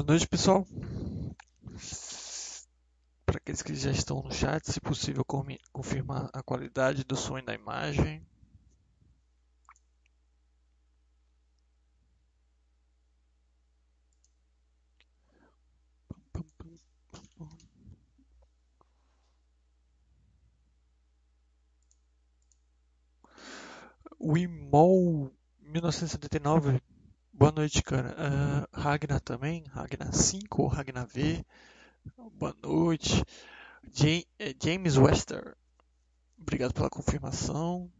Boa noite, pessoal. Para aqueles que já estão no chat, se possível, confirmar a qualidade do som e da imagem. O IMOL 1979 Boa noite, cara. Uh, Ragnar também, Ragnar 5 ou Ragnar V. Boa noite. Eh, James Wester, obrigado pela confirmação.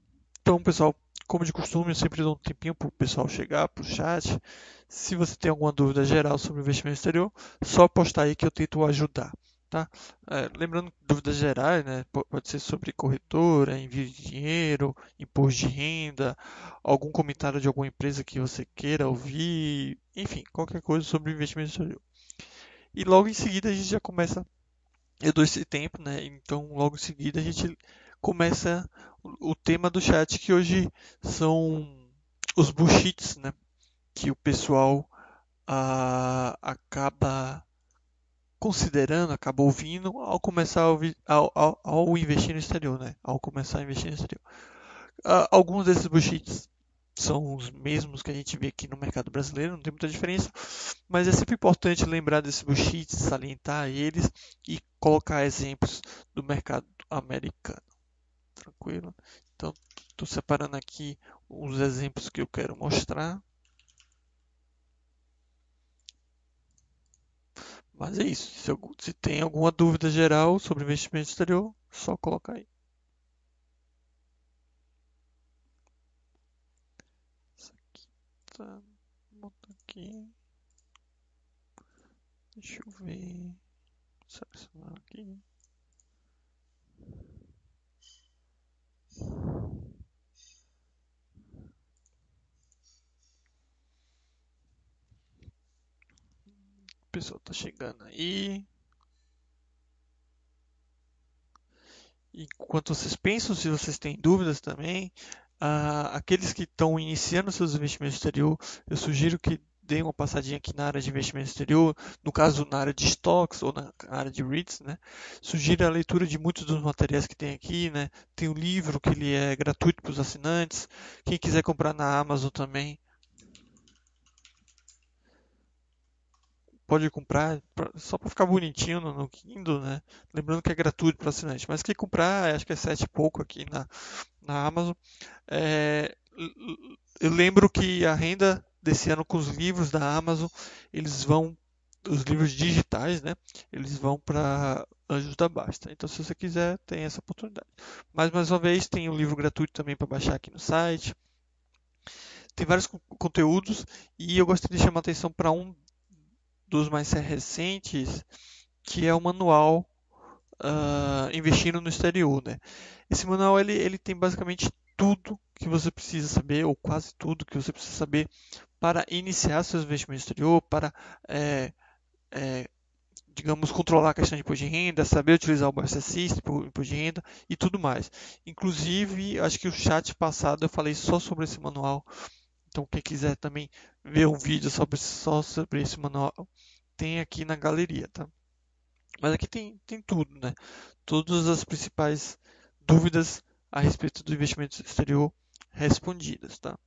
Então, pessoal, como de costume, eu sempre dou um tempinho para o pessoal chegar para o chat. Se você tem alguma dúvida geral sobre investimento exterior, só postar aí que eu tento ajudar. Tá? É, lembrando dúvidas gerais, né? pode ser sobre corretora, envio de dinheiro, imposto de renda, algum comentário de alguma empresa que você queira ouvir, enfim, qualquer coisa sobre investimento exterior. E logo em seguida a gente já começa, eu dou esse tempo, né? Então logo em seguida a gente começa o, o tema do chat que hoje são os bullshits, né? Que o pessoal ah, acaba considerando, acaba ouvindo ao começar ao, ao, ao, investir no exterior, né? Ao começar a investir no exterior. Uh, alguns desses bullshits são os mesmos que a gente vê aqui no mercado brasileiro, não tem muita diferença, mas é sempre importante lembrar desses bullshits, salientar eles e colocar exemplos do mercado americano. Tranquilo? Então, estou separando aqui os exemplos que eu quero mostrar. Mas é isso. Se, eu, se tem alguma dúvida geral sobre investimento exterior, só colocar aí. Isso aqui tá. Aqui. Deixa eu ver. Selecionar aqui. Pessoal tá chegando aí. Enquanto vocês pensam, se vocês têm dúvidas também, uh, aqueles que estão iniciando seus investimentos exterior, eu sugiro que deem uma passadinha aqui na área de investimento exterior, no caso na área de stocks ou na área de REITs, né? Sugiro a leitura de muitos dos materiais que tem aqui, né? Tem o um livro que ele é gratuito para os assinantes. Quem quiser comprar na Amazon também, pode comprar só para ficar bonitinho no, no, Kindle, né? Lembrando que é gratuito para assinante, mas quem comprar, acho que é sete e pouco aqui na, na Amazon. É, eu lembro que a renda desse ano com os livros da Amazon, eles vão, os livros digitais, né? Eles vão para Anjos da Basta. Então, se você quiser, tem essa oportunidade. Mas, mais uma vez, tem um livro gratuito também para baixar aqui no site. Tem vários conteúdos e eu gostaria de chamar a atenção para um dos mais recentes, que é o manual uh, Investindo no Exterior. Né? Esse manual ele, ele tem basicamente tudo que você precisa saber, ou quase tudo que você precisa saber para iniciar seus investimentos no exterior, para, é, é, digamos, controlar a questão de imposto de renda, saber utilizar o Barça imposto de renda e tudo mais. Inclusive, acho que o chat passado eu falei só sobre esse manual então, quem quiser também ver um vídeo sobre, só sobre esse manual, tem aqui na galeria, tá? Mas aqui tem, tem tudo, né? Todas as principais dúvidas a respeito do investimento exterior respondidas, tá?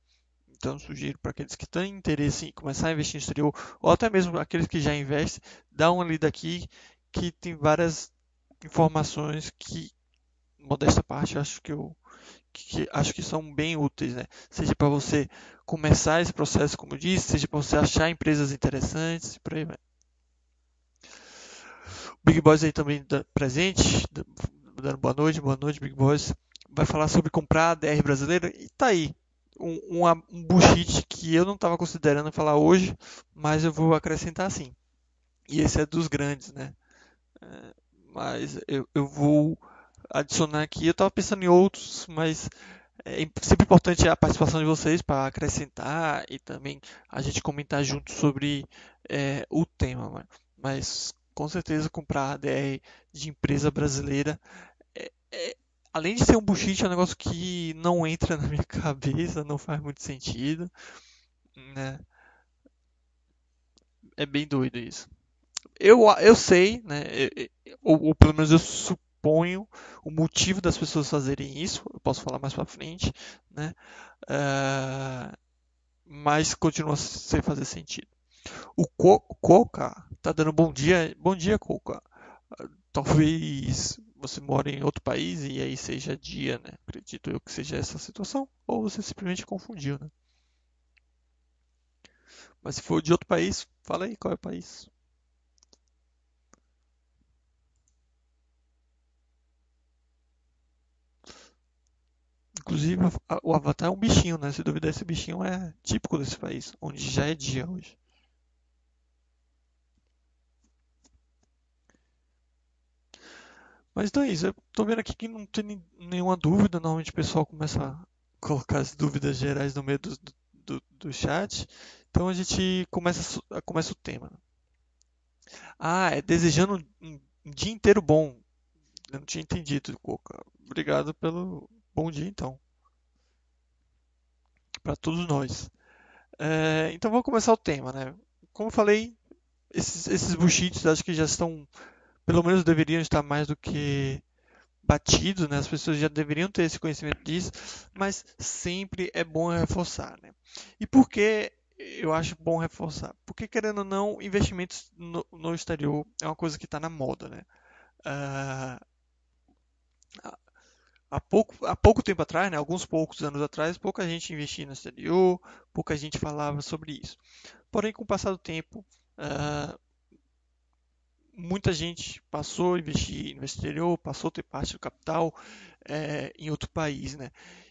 Então, sugiro para aqueles que têm interesse em começar a investir no exterior, ou até mesmo aqueles que já investem, dá uma lida aqui que tem várias informações que, modesta parte, acho que eu que acho que são bem úteis, né? Seja para você começar esse processo, como eu disse, seja para você achar empresas interessantes por aí vai. Big Boys aí também presente, dando boa noite, boa noite, Big Boys. Vai falar sobre comprar a DR brasileira e tá aí. Um, um, um bullshit que eu não estava considerando falar hoje, mas eu vou acrescentar sim. E esse é dos grandes, né? É, mas eu, eu vou adicionar aqui. Eu estava pensando em outros, mas é sempre importante a participação de vocês para acrescentar e também a gente comentar junto sobre é, o tema. Mas com certeza comprar ADR de empresa brasileira é, é, além de ser um bullshit, é um negócio que não entra na minha cabeça, não faz muito sentido. Né? É bem doido isso. Eu, eu sei, né? Ou, ou pelo menos eu exponho o motivo das pessoas fazerem isso, eu posso falar mais para frente, né? Uh, mas continua sem fazer sentido. O Coca tá dando bom dia, bom dia Coca. Talvez você mora em outro país e aí seja dia, né? Acredito eu que seja essa situação, ou você simplesmente confundiu, né? Mas se for de outro país, fala aí qual é o país. Inclusive, o Avatar é um bichinho, né? Se duvidar, esse bichinho é típico desse país, onde já é dia hoje. Mas então é isso. Eu tô vendo aqui que não tem nenhuma dúvida. Normalmente o pessoal começa a colocar as dúvidas gerais no meio do, do, do chat. Então a gente começa, começa o tema. Ah, é desejando um, dia inteiro bom. Eu não tinha entendido, Coca. Obrigado pelo, Bom dia, então, para todos nós. É, então vamos começar o tema, né? Como falei, esses, esses acho que já estão, pelo menos deveriam estar mais do que batidos, né? As pessoas já deveriam ter esse conhecimento disso, mas sempre é bom reforçar, né? E por que eu acho bom reforçar? Porque querendo ou não, investimentos no, no exterior é uma coisa que está na moda, né? Uh, há pouco, há pouco tempo atrás, né, alguns poucos anos atrás, pouca gente investia no exterior, pouca gente falava sobre isso. Porém, com o passar do tempo, uh, muita gente passou a investir no exterior, passou a ter parte do capital é, em outro país, né?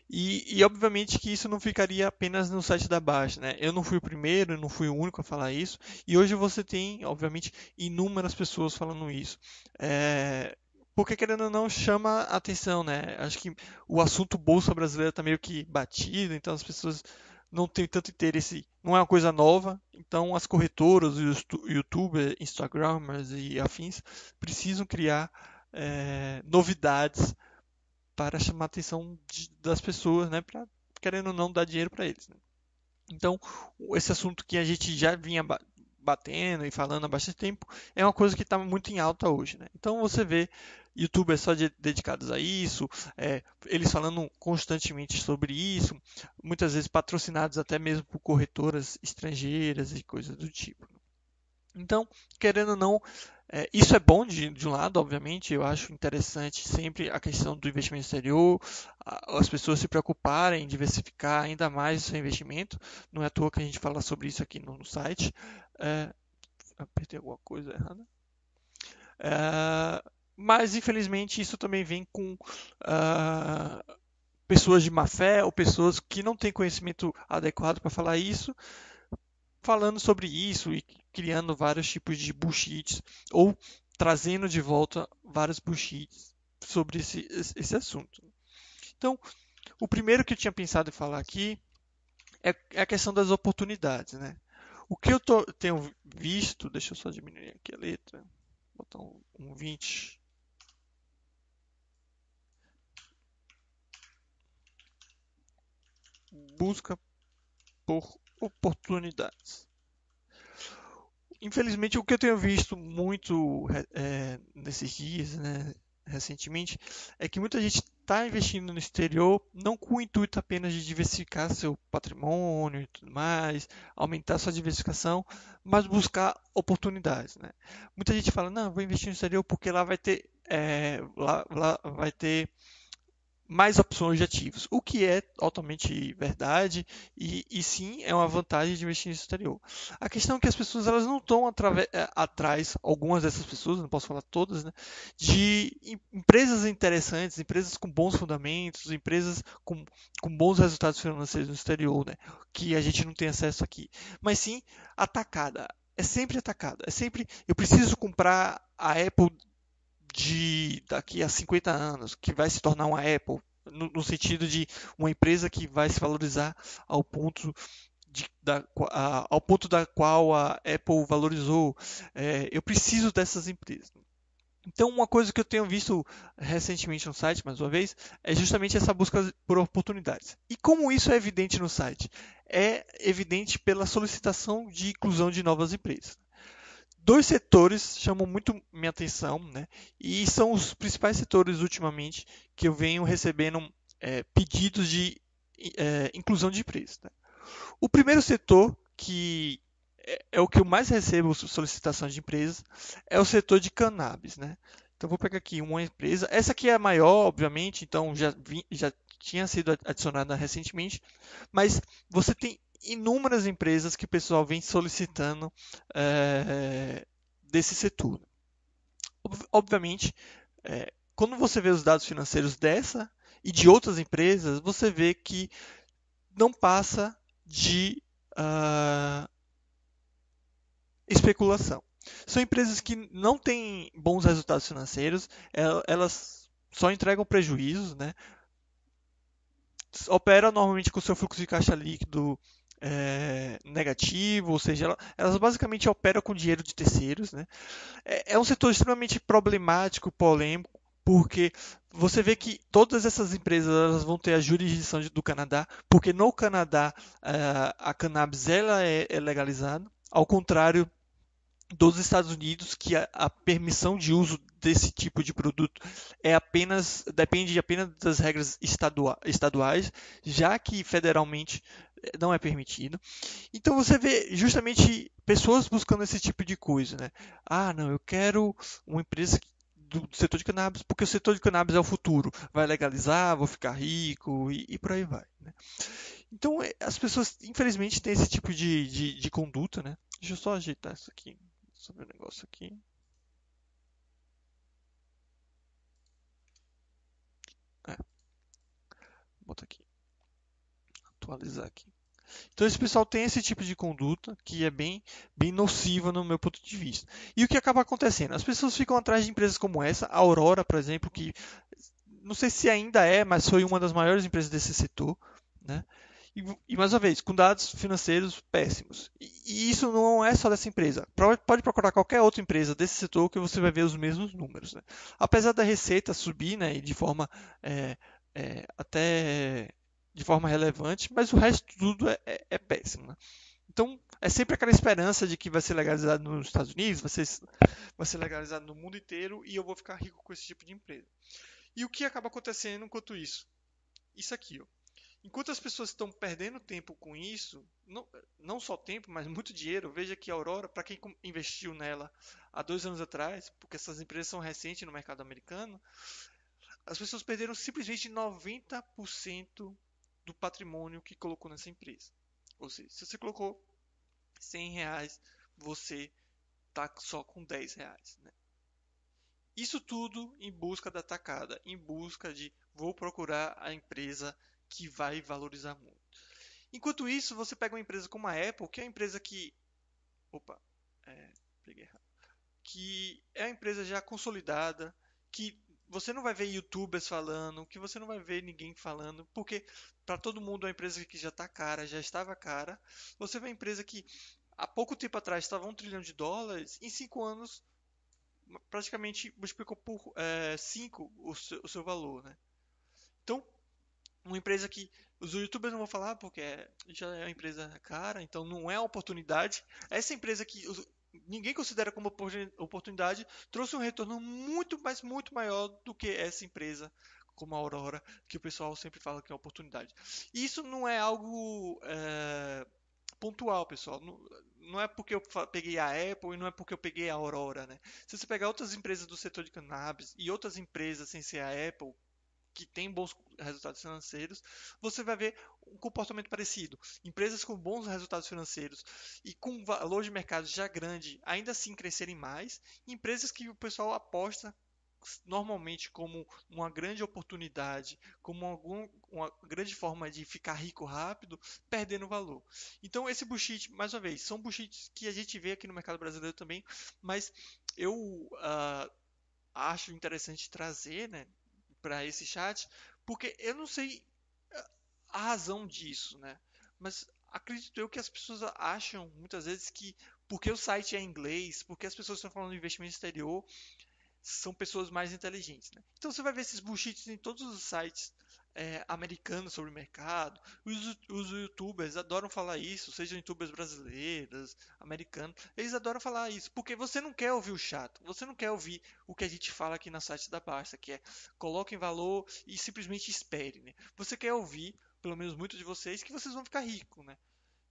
E, e, obviamente que isso não ficaria apenas no site da Baixa, né? Eu não fui o primeiro, eu não fui o único a falar isso, e hoje você tem, obviamente, inúmeras pessoas falando isso. É, porque querendo ou não chama a atenção, né? Acho que o assunto bolsa brasileira está meio que batido, então as pessoas não têm tanto interesse, não é uma coisa nova, então as corretoras, os youtubers, instagramers e afins precisam criar é, novidades para chamar a atenção de, das pessoas, né? Para querendo ou não dar dinheiro para eles. Né? Então esse assunto que a gente já vinha batendo e falando há bastante tempo, é uma coisa que está muito em alta hoje. Né? Então você vê youtubers só de, dedicados a isso, é, eles falando constantemente sobre isso, muitas vezes patrocinados até mesmo por corretoras estrangeiras e coisas do tipo. Então, querendo ou não, é, isso é bom de, de, um lado, obviamente, eu acho interessante sempre a questão do investimento exterior, as pessoas se preocuparem em diversificar ainda mais o seu investimento, não é à toa que a gente fala sobre isso aqui no, no site. É, apertei alguma coisa errada. É, mas infelizmente isso também vem com uh, pessoas de má fé ou pessoas que não têm conhecimento adequado para falar isso, falando sobre isso e criando vários tipos de bullshits ou trazendo de volta vários bullshits sobre esse, esse assunto. Então, o primeiro que eu tinha pensado em falar aqui é, é a questão das oportunidades, né? O que eu tô, tenho visto, deixa eu só diminuir aqui a letra, botar um, um 20 busca por oportunidades. Infelizmente, o que eu tenho visto muito é, nesses dias, né, recentemente, é que muita gente está investindo no exterior não com o intuito apenas de diversificar seu patrimônio e tudo mais, aumentar sua diversificação, mas buscar oportunidades. Né? Muita gente fala, não, vou investir no exterior porque lá vai ter, é, lá, lá vai ter mais opções de ativos, o que é totalmente verdade e, e, sim é uma vantagem de investir no exterior. A questão é que as pessoas elas não estão é, atrás, algumas dessas pessoas, não posso falar todas, né, de empresas interessantes, empresas com bons fundamentos, empresas com, com bons resultados financeiros no exterior, né, que a gente não tem acesso aqui, mas sim atacada. É sempre atacada. É sempre eu preciso comprar a Apple de daqui a 50 anos, que vai se tornar uma Apple, no, no sentido de uma empresa que vai se valorizar ao ponto de, da, a, ao ponto da qual a Apple valorizou. É, eu preciso dessas empresas. Então, uma coisa que eu tenho visto recentemente no site, mais uma vez, é justamente essa busca por oportunidades. E como isso é evidente no site? É evidente pela solicitação de inclusão de novas empresas dois setores chamam muito minha atenção, né? E são os principais setores ultimamente que eu venho recebendo é, pedidos de é, inclusão de empresas. Né? O primeiro setor que é, é, o que eu mais recebo solicitações de empresas é o setor de cannabis, né? Então vou pegar aqui uma empresa. Essa aqui é a maior, obviamente, então já, vi, já tinha sido adicionada recentemente, mas você tem inúmeras empresas que o pessoal vem solicitando é, desse setor. Obviamente, é, quando você vê os dados financeiros dessa e de outras empresas, você vê que não passa de uh, especulação. São empresas que não têm bons resultados financeiros, elas só entregam prejuízos, né? opera normalmente com seu fluxo de caixa líquido é, negativo, ou seja, ela, elas basicamente operam com dinheiro de terceiros. Né? É, é um setor extremamente problemático, polêmico, porque você vê que todas essas empresas elas vão ter a jurisdição do Canadá, porque no Canadá é, a cannabis ela é, é legalizada, ao contrário dos Estados Unidos que a, permissão de uso desse tipo de produto é apenas depende apenas das regras estaduais, já que federalmente não é permitido. Então você vê justamente pessoas buscando esse tipo de coisa, né? Ah, não, eu quero uma empresa do setor de cannabis, porque o setor de cannabis é o futuro. Vai legalizar, vou ficar rico e, e por aí vai. Né? Então é, as pessoas, infelizmente, têm esse tipo de, de, de conduta, né? Deixa eu só ajeitar isso aqui. Só ver um negócio aqui. Bota aqui. Atualizar aqui. Então esse pessoal tem esse tipo de conduta que é bem, bem nociva no meu ponto de vista. E o que acaba acontecendo? As pessoas ficam atrás de empresas como essa, a Aurora, por exemplo, que não sei se ainda é, mas foi uma das maiores empresas desse setor, né? E, e mais uma vez, com dados financeiros péssimos. E, e, isso não é só dessa empresa. Pode procurar qualquer outra empresa desse setor que você vai ver os mesmos números. Né? Apesar da receita subir né, de forma é, é, até de forma relevante, mas o resto tudo é, é, é péssimo. Né? Então, é sempre aquela esperança de que vai ser legalizado nos Estados Unidos, vai ser, vai ser legalizado no mundo inteiro e eu vou ficar rico com esse tipo de empresa. E o que acaba acontecendo enquanto isso? Isso aqui, ó. Enquanto as pessoas estão perdendo tempo com isso, não, não só tempo, mas muito dinheiro, veja que a Aurora, para quem investiu nela há dois anos atrás, porque essas empresas são recentes no mercado americano, as pessoas perderam simplesmente 90% do patrimônio que colocou nessa empresa. Ou seja, se você colocou 100 reais, você está só com 10 reais. Né? Isso tudo em busca da tacada, em busca de vou procurar a empresa que vai valorizar muito. Enquanto isso, você pega uma empresa como a Apple, que é uma empresa que. Opa, é, peguei errado. Que é uma empresa já consolidada, que você não vai ver youtubers falando, que você não vai ver ninguém falando, porque para todo mundo é uma empresa que já está cara, já estava cara. Você vê uma empresa que há pouco tempo atrás estava um trilhão de dólares, em cinco anos praticamente multiplicou por 5 é, o, seu, o seu valor, né? Então, uma empresa que os youtubers não vão falar porque já é uma empresa cara, então não é uma oportunidade. Essa empresa que ninguém considera como oportunidade, trouxe um retorno muito, mas muito maior do que essa empresa como a Aurora, que o pessoal sempre fala que é oportunidade. Isso não é algo é, pontual, pessoal. Não, não, é porque eu peguei a Apple e não é porque eu peguei a Aurora, né? Se você pegar outras empresas do setor de cannabis e outras empresas sem ser a Apple, que tem bons resultados financeiros, você vai ver um comportamento parecido. Empresas com bons resultados financeiros e com valor de mercado já grande, ainda assim crescerem mais. Empresas que o pessoal aposta normalmente como uma grande oportunidade, como algum, uma grande forma de ficar rico rápido, perdendo valor. Então esse bullshit, mais uma vez, são bullshits que a gente vê aqui no mercado brasileiro também, mas eu uh, acho interessante trazer, né, para esse chat, porque eu não sei a razão disso, né? Mas acredito eu que as pessoas acham muitas vezes que porque o site é inglês, porque as pessoas estão falando de investimento exterior, são pessoas mais inteligentes. Né? Então você vai ver esses bullshits em todos os sites é, americanos sobre o mercado. Os, os, youtubers adoram falar isso, sejam youtubers brasileiros, americanos. Eles adoram falar isso, porque você não quer ouvir o chato, você não quer ouvir o que a gente fala aqui na site da Barça, que é coloque em valor e simplesmente espere. Né? Você quer ouvir, pelo menos muitos de vocês, que vocês vão ficar ricos. Né?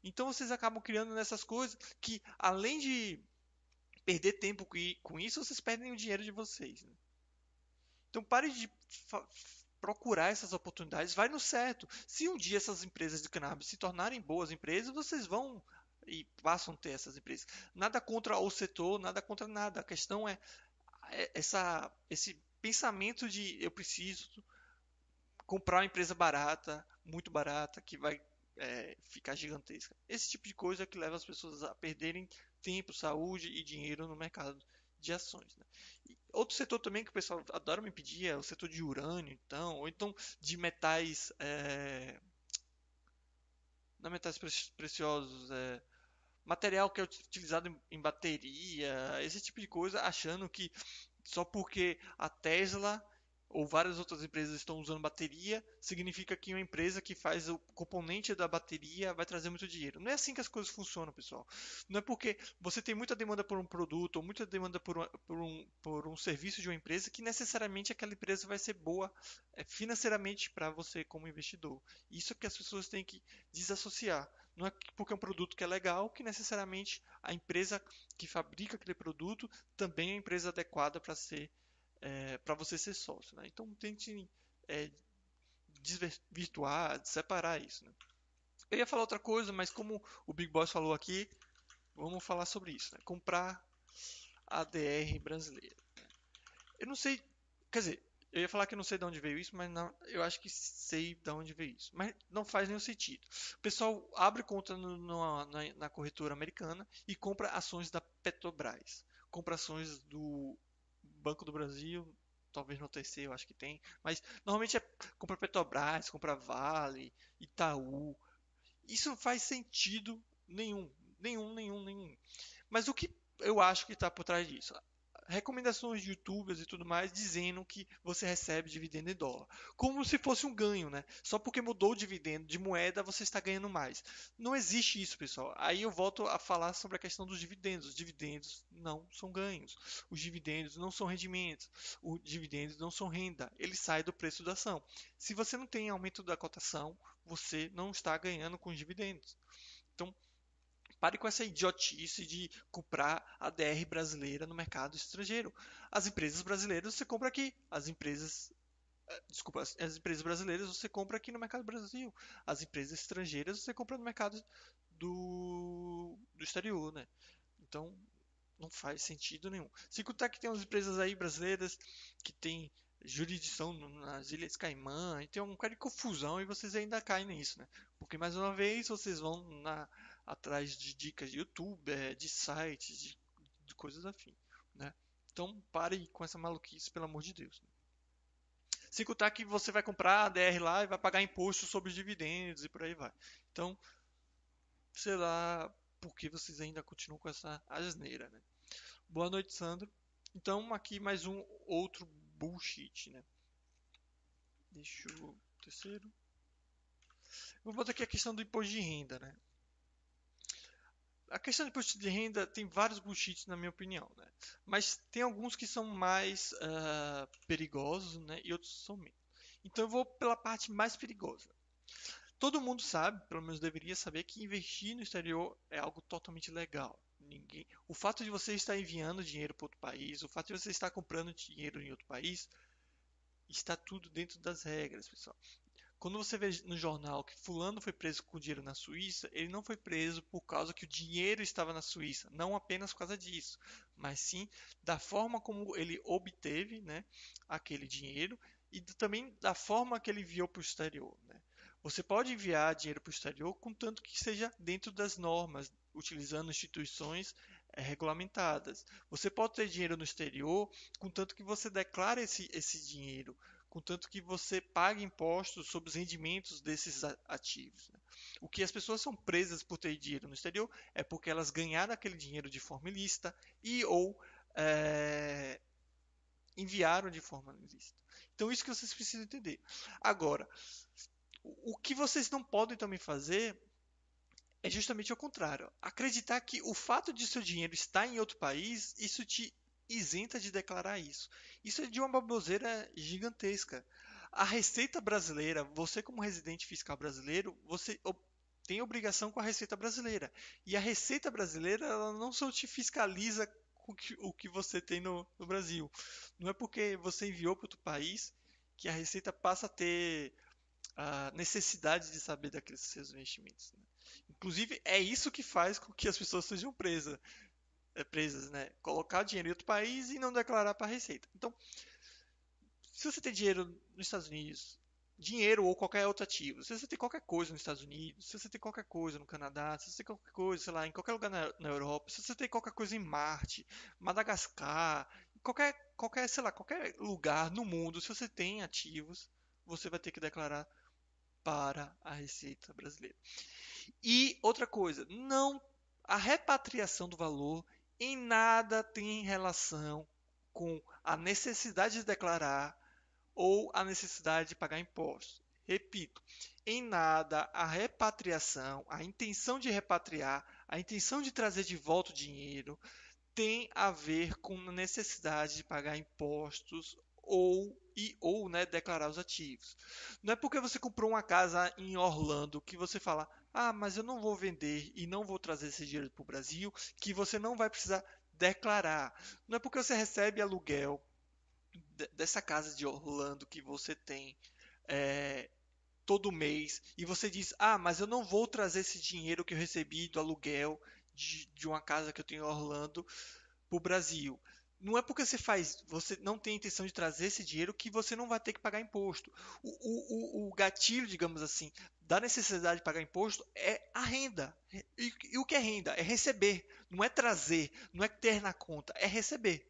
Então vocês acabam criando nessas coisas que, além de perder tempo com isso, vocês perdem o dinheiro de vocês. Né? Então pare de procurar essas oportunidades, vai no certo. Se um dia essas empresas de cannabis se tornarem boas empresas, vocês vão e passam a ter essas empresas. Nada contra o setor, nada contra nada. A questão é, é essa, esse pensamento de eu preciso comprar uma empresa barata, muito barata, que vai é, ficar gigantesca. Esse tipo de coisa é que leva as pessoas a perderem tempo, saúde e dinheiro no mercado de ações. Né? Outro setor também que o pessoal adora me pedir é o setor de urânio, então, ou então de metais, é, não metais preciosos, é, material que é utilizado em bateria, esse tipo de coisa, achando que só porque a Tesla ou várias outras empresas estão usando bateria, significa que uma empresa que faz o componente da bateria vai trazer muito dinheiro. Não é assim que as coisas funcionam, pessoal. Não é porque você tem muita demanda por um produto ou muita demanda por um, por um, por um serviço de uma empresa que necessariamente aquela empresa vai ser boa é, financeiramente para você como investidor. Isso é que as pessoas têm que desassociar. Não é porque é um produto que é legal que necessariamente a empresa que fabrica aquele produto também é a empresa adequada para ser é, para você ser sócio. Né? Então tente é, desvirtuar, separar isso. Né? Eu ia falar outra coisa, mas como o Big Boss falou aqui, vamos falar sobre isso. Né? Comprar ADR brasileira. Né? Eu não sei, quer dizer, eu ia falar que eu não sei de onde veio isso, mas não, eu acho que sei de onde veio isso. Mas não faz nenhum sentido. O pessoal abre conta no, no, na, na, corretora americana e compra ações da Petrobras. Compra ações do Banco do Brasil, talvez no TC eu acho que tem, mas normalmente é compra Petrobras, compra Vale, Itaú. Isso faz sentido nenhum, nenhum, nenhum, nenhum. Mas o que eu acho que está por trás disso? Recomendações de youtubers e tudo mais dizendo que você recebe dividendo em dólar. Como se fosse um ganho, né? Só porque mudou o dividendo de moeda você está ganhando mais. Não existe isso, pessoal. Aí eu volto a falar sobre a questão dos dividendos. Os dividendos não são ganhos. Os dividendos não são rendimentos. Os dividendos não são renda. Ele sai do preço da ação. Se você não tem aumento da cotação, você não está ganhando com os dividendos. Então, Pare com essa idiotice de comprar a DR brasileira no mercado estrangeiro. As empresas brasileiras você compra aqui. As empresas. Eh, desculpa, as empresas brasileiras você compra aqui no mercado Brasil. As empresas estrangeiras você compra no mercado do, do exterior, né? Então, não faz sentido nenhum. Se contar que tem umas empresas aí brasileiras que tem jurisdição nas Ilhas Caimã, e tem um cara de confusão e vocês ainda caem nisso, né? Porque mais uma vez vocês vão na atrás de dicas de YouTube, é, de sites, de, de coisas afim, né? Então pare com essa maluquice, pelo amor de Deus. Né? Sem contar que você vai comprar a DR lá e vai pagar imposto sobre os dividendos e por aí vai. Então, sei lá por que vocês ainda continuam com essa asneira, né? Boa noite, Sandro. Então, aqui mais um outro bullshit, né? Deixa eu... Terceiro. Vou botar aqui a questão do imposto de renda, né? A questão de imposto de renda tem vários bullshits na minha opinião, né? Mas tem alguns que são mais uh, perigosos, né? E outros são menos. Então eu vou pela parte mais perigosa. Todo mundo sabe, pelo menos deveria saber, que investir no exterior é algo totalmente legal. Ninguém... O fato de você estar enviando dinheiro para outro país, o fato de você estar comprando dinheiro em outro país, está tudo dentro das regras, pessoal. Quando você vê no jornal que fulano foi preso com dinheiro na Suíça, ele não foi preso por causa que o dinheiro estava na Suíça, não apenas por causa disso, mas sim da forma como ele obteve né, aquele dinheiro e também da forma que ele enviou para o exterior. Né? Você pode enviar dinheiro para o exterior contanto que seja dentro das normas, utilizando instituições é, regulamentadas. Você pode ter dinheiro no exterior contanto que você declare esse, esse dinheiro contanto que você pague impostos sobre os rendimentos desses ativos. Né? O que as pessoas são presas por ter dinheiro no exterior é porque elas ganharam aquele dinheiro de forma ilícita e ou é, enviaram de forma ilícita. Então isso que vocês precisam entender. Agora, o que vocês não podem também fazer é justamente o contrário. Acreditar que o fato de seu dinheiro estar em outro país, isso te isenta de declarar isso. Isso é de uma baboseira gigantesca. A Receita Brasileira, você como residente fiscal brasileiro, você tem obrigação com a Receita Brasileira. E a Receita Brasileira ela não só te fiscaliza o que você tem no, no Brasil. Não é porque você enviou para outro país que a Receita passa a ter a necessidade de saber daqueles seus investimentos. Né? Inclusive, é isso que faz com que as pessoas sejam presas. É, presas, né? Colocar dinheiro em outro país e não declarar para a Receita. Então, se você tem dinheiro nos Estados Unidos, dinheiro ou qualquer outro ativo, se você tem qualquer coisa nos Estados Unidos, se você tem qualquer coisa no Canadá, se você tem qualquer coisa, sei lá, em qualquer lugar na, na Europa, se você tem qualquer coisa em Marte, Madagascar, qualquer, qualquer, sei lá, qualquer lugar no mundo, se você tem ativos, você vai ter que declarar para a Receita Brasileira. E outra coisa, não a repatriação do valor em nada tem relação com a necessidade de declarar ou a necessidade de pagar impostos. Repito, em nada a repatriação, a intenção de repatriar, a intenção de trazer de volta o dinheiro tem a ver com a necessidade de pagar impostos ou e ou né, declarar os ativos. Não é porque você comprou uma casa em Orlando que você fala, ah, mas eu não vou vender e não vou trazer esse dinheiro para o Brasil, que você não vai precisar declarar. Não é porque você recebe aluguel dessa casa de Orlando que você tem é, todo mês e você diz, ah, mas eu não vou trazer esse dinheiro que eu recebi do aluguel de, de uma casa que eu tenho em Orlando para o Brasil não é porque você faz, você não tem intenção de trazer esse dinheiro que você não vai ter que pagar imposto. O, o, o gatilho, digamos assim, da necessidade de pagar imposto é a renda. E, e, o que é renda? É receber, não é trazer, não é ter na conta, é receber.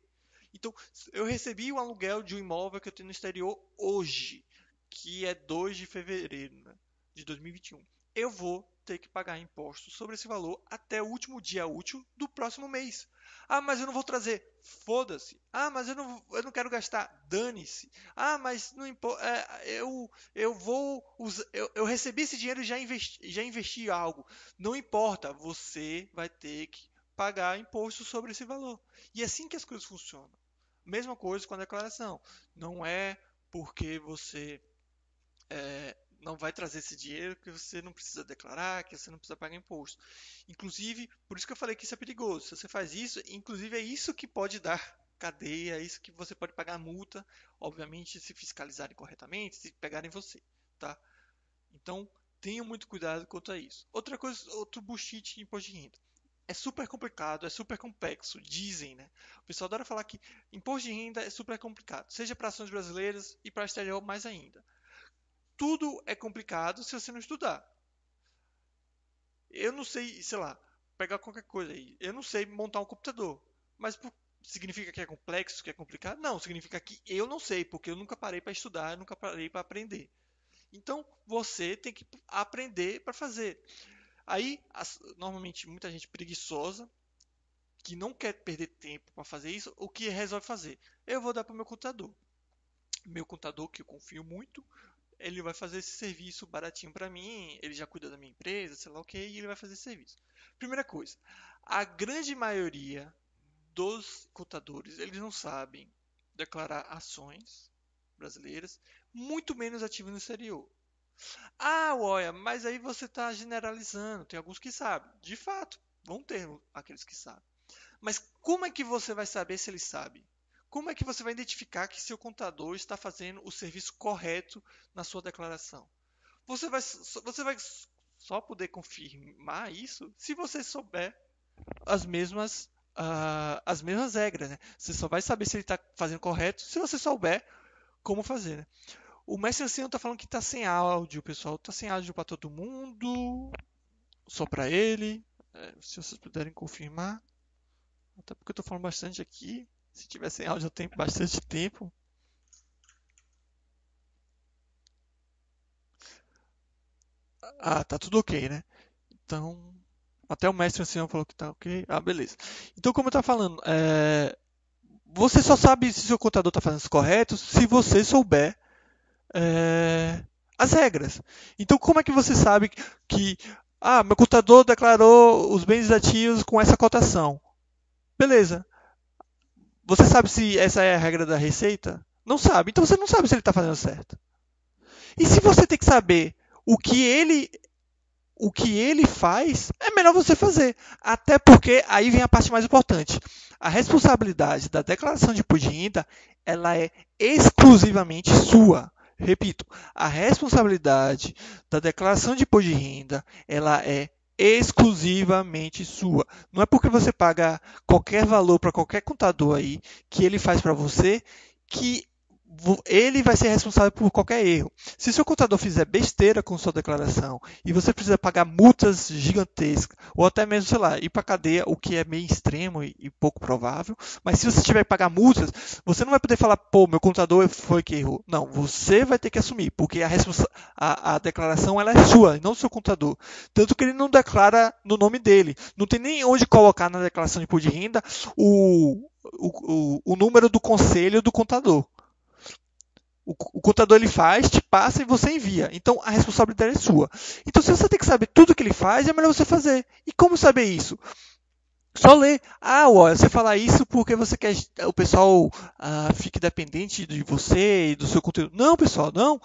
Então, eu recebi o aluguel de um imóvel que eu tenho no exterior hoje, que é 2 de fevereiro né, de 2021. Eu vou ter que pagar imposto sobre esse valor até o último dia útil do próximo mês. Ah, mas eu não vou trazer. Foda-se. Ah, mas eu não, eu não quero gastar. Dane-se. Ah, mas não importa. É, eu, eu vou usar. Eu, eu recebi esse dinheiro e já investi, já investi algo. Não importa. Você vai ter que pagar imposto sobre esse valor. E é assim que as coisas funcionam. Mesma coisa com a declaração. Não é porque você é, não vai trazer esse dinheiro que você não precisa declarar, que você não precisa pagar imposto. Inclusive, por isso que eu falei que isso é perigoso. Se você faz isso, inclusive é isso que pode dar cadeia, é isso que você pode pagar multa, obviamente, se fiscalizarem corretamente, se pegarem você, tá? Então, tenham muito cuidado quanto a isso. Outra coisa, outro bullshit de imposto de renda. É super complicado, é super complexo, dizem, né? O pessoal adora falar que imposto de renda é super complicado, seja para ações brasileiras e para exterior mais ainda tudo é complicado se você não estudar. Eu não sei, sei lá, pegar qualquer coisa aí. Eu não sei montar um computador. Mas significa que é complexo, que é complicado? Não, significa que eu não sei, porque eu nunca parei para estudar, nunca parei para aprender. Então, você tem que aprender para fazer. Aí, as, normalmente, muita gente preguiçosa, que não quer perder tempo para fazer isso, o que resolve fazer? Eu vou dar para o meu contador. Meu contador, que eu confio muito, ele vai fazer esse serviço baratinho para mim, ele já cuida da minha empresa, sei lá o que, e ele vai fazer esse serviço. Primeira coisa, a grande maioria dos contadores, eles não sabem declarar ações brasileiras, muito menos ativos no exterior. Ah, olha, mas aí você está generalizando. Tem alguns que sabem. De fato, vão ter aqueles que sabem. Mas como é que você vai saber se ele sabe? Como é que você vai identificar que seu contador está fazendo o serviço correto na sua declaração? Você vai, você vai só poder confirmar isso se você souber as mesmas, uh, as mesmas regras. Né? Você só vai saber se ele está fazendo correto se você souber como fazer. Né? O mestre ancião está falando que está sem áudio, pessoal. Está sem áudio para todo mundo, só para ele. É, se vocês puderem confirmar. Até porque eu estou falando bastante aqui. Se tiver sem áudio, eu tenho bastante tempo. Ah, tá tudo ok, né? Então, até o mestre ancião falou que tá ok. Ah, beleza. Então, como eu estava falando, é... você só sabe se seu contador está fazendo isso correto se você souber é... as regras. Então, como é que você sabe que ah, meu contador declarou os bens ativos com essa cotação? Beleza. Você sabe se essa é a regra da receita? Não sabe. Então você não sabe se ele está fazendo certo. E se você tem que saber o que ele o que ele faz, é melhor você fazer. Até porque aí vem a parte mais importante. A responsabilidade da declaração de renda, ela é exclusivamente sua. Repito, a responsabilidade da declaração de imposto de renda, ela é exclusivamente sua. Não é porque você paga qualquer valor para qualquer contador aí que ele faz para você que ele vai ser responsável por qualquer erro. Se seu contador fizer besteira com sua declaração e você precisa pagar multas gigantescas, ou até mesmo, sei lá, ir para cadeia, o que é meio extremo e, pouco provável, mas se você tiver que pagar multas, você não vai poder falar, pô, meu contador foi que errou. Não, você vai ter que assumir, porque a, a, a declaração ela é sua, não do seu contador. Tanto que ele não declara no nome dele. Não tem nem onde colocar na declaração de imposto de renda o, o, o, o número do conselho do contador. O, contador ele faz, te passa e você envia. Então a responsabilidade é sua. Então se você tem que saber tudo que ele faz, é melhor você fazer. E como saber isso? Só ler. Ah, olha, você fala isso porque você quer o pessoal ah, fique dependente de você e do seu conteúdo. Não, pessoal, não.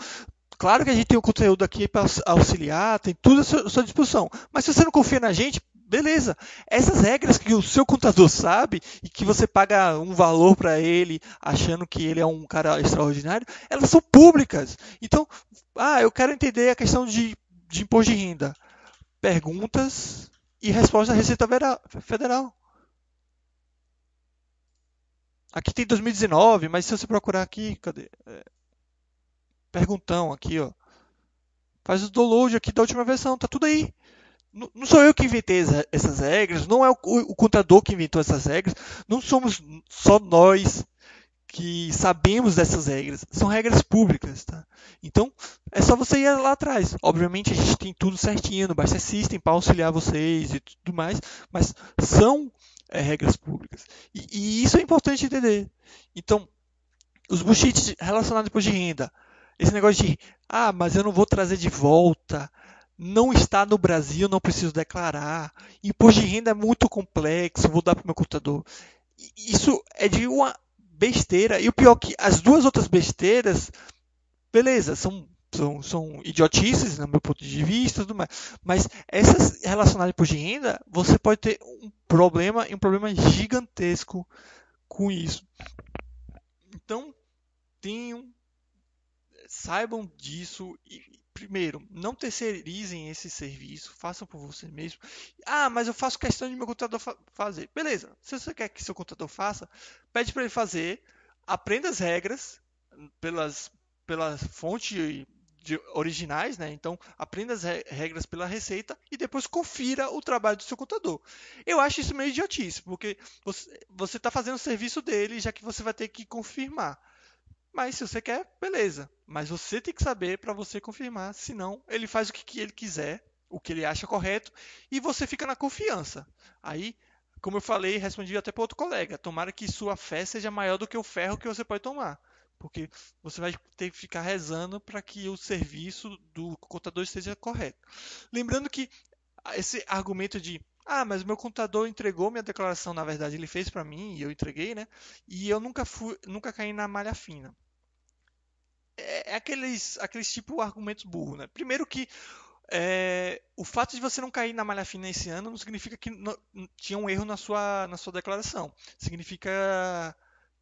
Claro que a gente tem o conteúdo aqui para auxiliar, tem tudo à sua disposição. Mas se você não confia na gente, beleza. Essas regras que o seu contador sabe e que você paga um valor para ele achando que ele é um cara extraordinário, elas são públicas. Então, ah, eu quero entender a questão de, de imposto de renda. Perguntas e respostas da Receita Federal. Aqui tem 2019, mas se você procurar aqui, cadê? É, perguntão aqui, ó. Faz o download aqui da última versão, tá tudo aí não sou eu que inventei essas regras, não é o, o, contador que inventou essas regras, não somos só nós que sabemos dessas regras, são regras públicas, tá? Então, é só você ir lá atrás. Obviamente, a gente tem tudo certinho no Basta System para auxiliar vocês e tudo mais, mas são é, regras públicas. E, e, isso é importante entender. Então, os bullshits relacionados com de renda, esse negócio de, ah, mas eu não vou trazer de volta, não está no Brasil, não preciso declarar. Imposto de renda é muito complexo, vou dar para o meu contador. Isso é de uma besteira. E o pior é que as duas outras besteiras, beleza, são, são, são idiotices, no meu ponto de vista, tudo mais. Mas essas relacionadas ao imposto de renda, você pode ter um problema, e um problema gigantesco com isso. Então, tenham, saibam disso e, primeiro, não terceirizem esse serviço, façam por você mesmo. Ah, mas eu faço questão de meu contador fa fazer. Beleza, se você quer que seu contador faça, pede para ele fazer, aprenda as regras pelas, pelas fontes de, originais, né? Então, aprenda as regras pela receita e depois confira o trabalho do seu contador. Eu acho isso meio idiotice, porque você está fazendo o serviço dele, já que você vai ter que confirmar. Mas se você quer, beleza. Mas você tem que saber para você confirmar, senão ele faz o que ele quiser, o que ele acha correto, e você fica na confiança. Aí, como eu falei, respondi até para outro colega, tomara que sua fé seja maior do que o ferro que você pode tomar. Porque você vai ter que ficar rezando para que o serviço do contador esteja correto. Lembrando que esse argumento de ah, mas meu contador entregou minha declaração, na verdade ele fez para mim e eu entreguei, né? E eu nunca fui, nunca caí na malha fina. Aqueles, aqueles tipo argumentos burros, né? Primeiro que é, o fato de você não cair na malha fina esse ano não significa que não, tinha um erro na sua, na sua declaração. Significa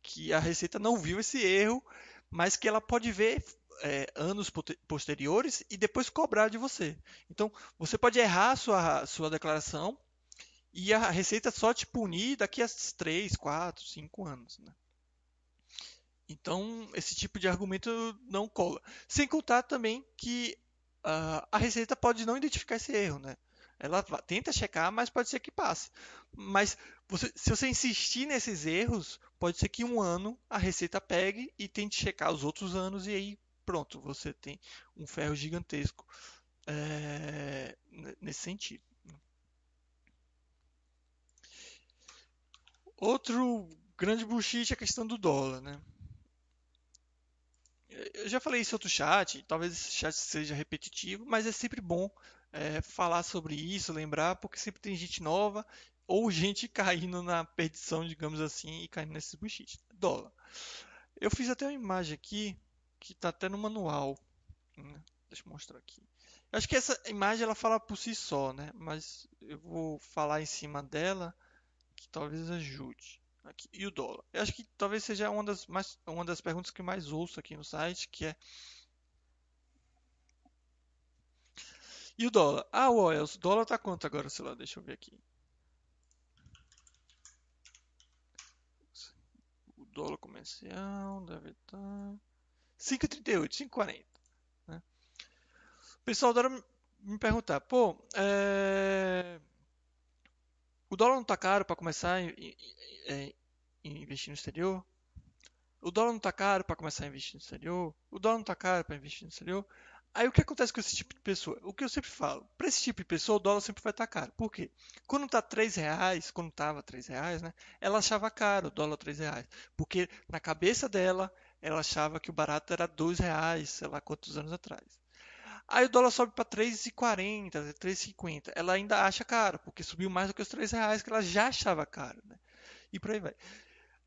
que a Receita não viu esse erro, mas que ela pode ver é, anos posteriores e depois cobrar de você. Então, você pode errar a sua, sua declaração e a Receita só te punir daqui a 3, 4, 5 anos. Né? Então, esse tipo de argumento não cola. Sem contar também que uh, a Receita pode não identificar esse erro, né? Ela tenta checar, mas pode ser que passe. Mas você, se você insistir nesses erros, pode ser que um ano a Receita pegue e tente checar os outros anos e aí pronto, você tem um ferro gigantesco é, nesse sentido. Outro grande bullshit é a questão do dólar, né? Eu já falei isso em outro chat, talvez esse chat seja repetitivo, mas é sempre bom é, falar sobre isso, lembrar, porque sempre tem gente nova ou gente caindo na perdição, digamos assim, e caindo nesses bullshit. Dólar. Eu fiz até uma imagem aqui que está até no manual. Né? Deixa eu mostrar aqui. Eu acho que essa imagem ela fala por si só, né? Mas eu vou falar em cima dela que talvez ajude. Aqui. E o dólar? Eu acho que talvez seja uma das, mais, uma das perguntas que mais ouço aqui no site, que é E o dólar? Ah, o oil, o dólar tá quanto agora, sei lá, deixa eu ver aqui. O dólar comercial deve estar 5,38, 5,40. Né? O pessoal adora me perguntar, pô, é... o dólar não tá caro para começar a investir no exterior? O dólar não tá caro para começar a investir no exterior? O dólar não tá caro para investir no exterior? Aí o que acontece com esse tipo de pessoa? O que eu sempre falo, para esse tipo de pessoa o dólar sempre vai estar caro. Por quê? Quando está 3 reais, quando estava 3 reais, né, ela achava caro o dólar 3 reais. Porque na cabeça dela, ela achava que o barato era 2 reais, sei lá quantos anos atrás. Aí o dólar sobe para 3,40, 3,50. Ela ainda acha caro, porque subiu mais do que os 3 reais que ela já achava caro. Né? E por aí vai.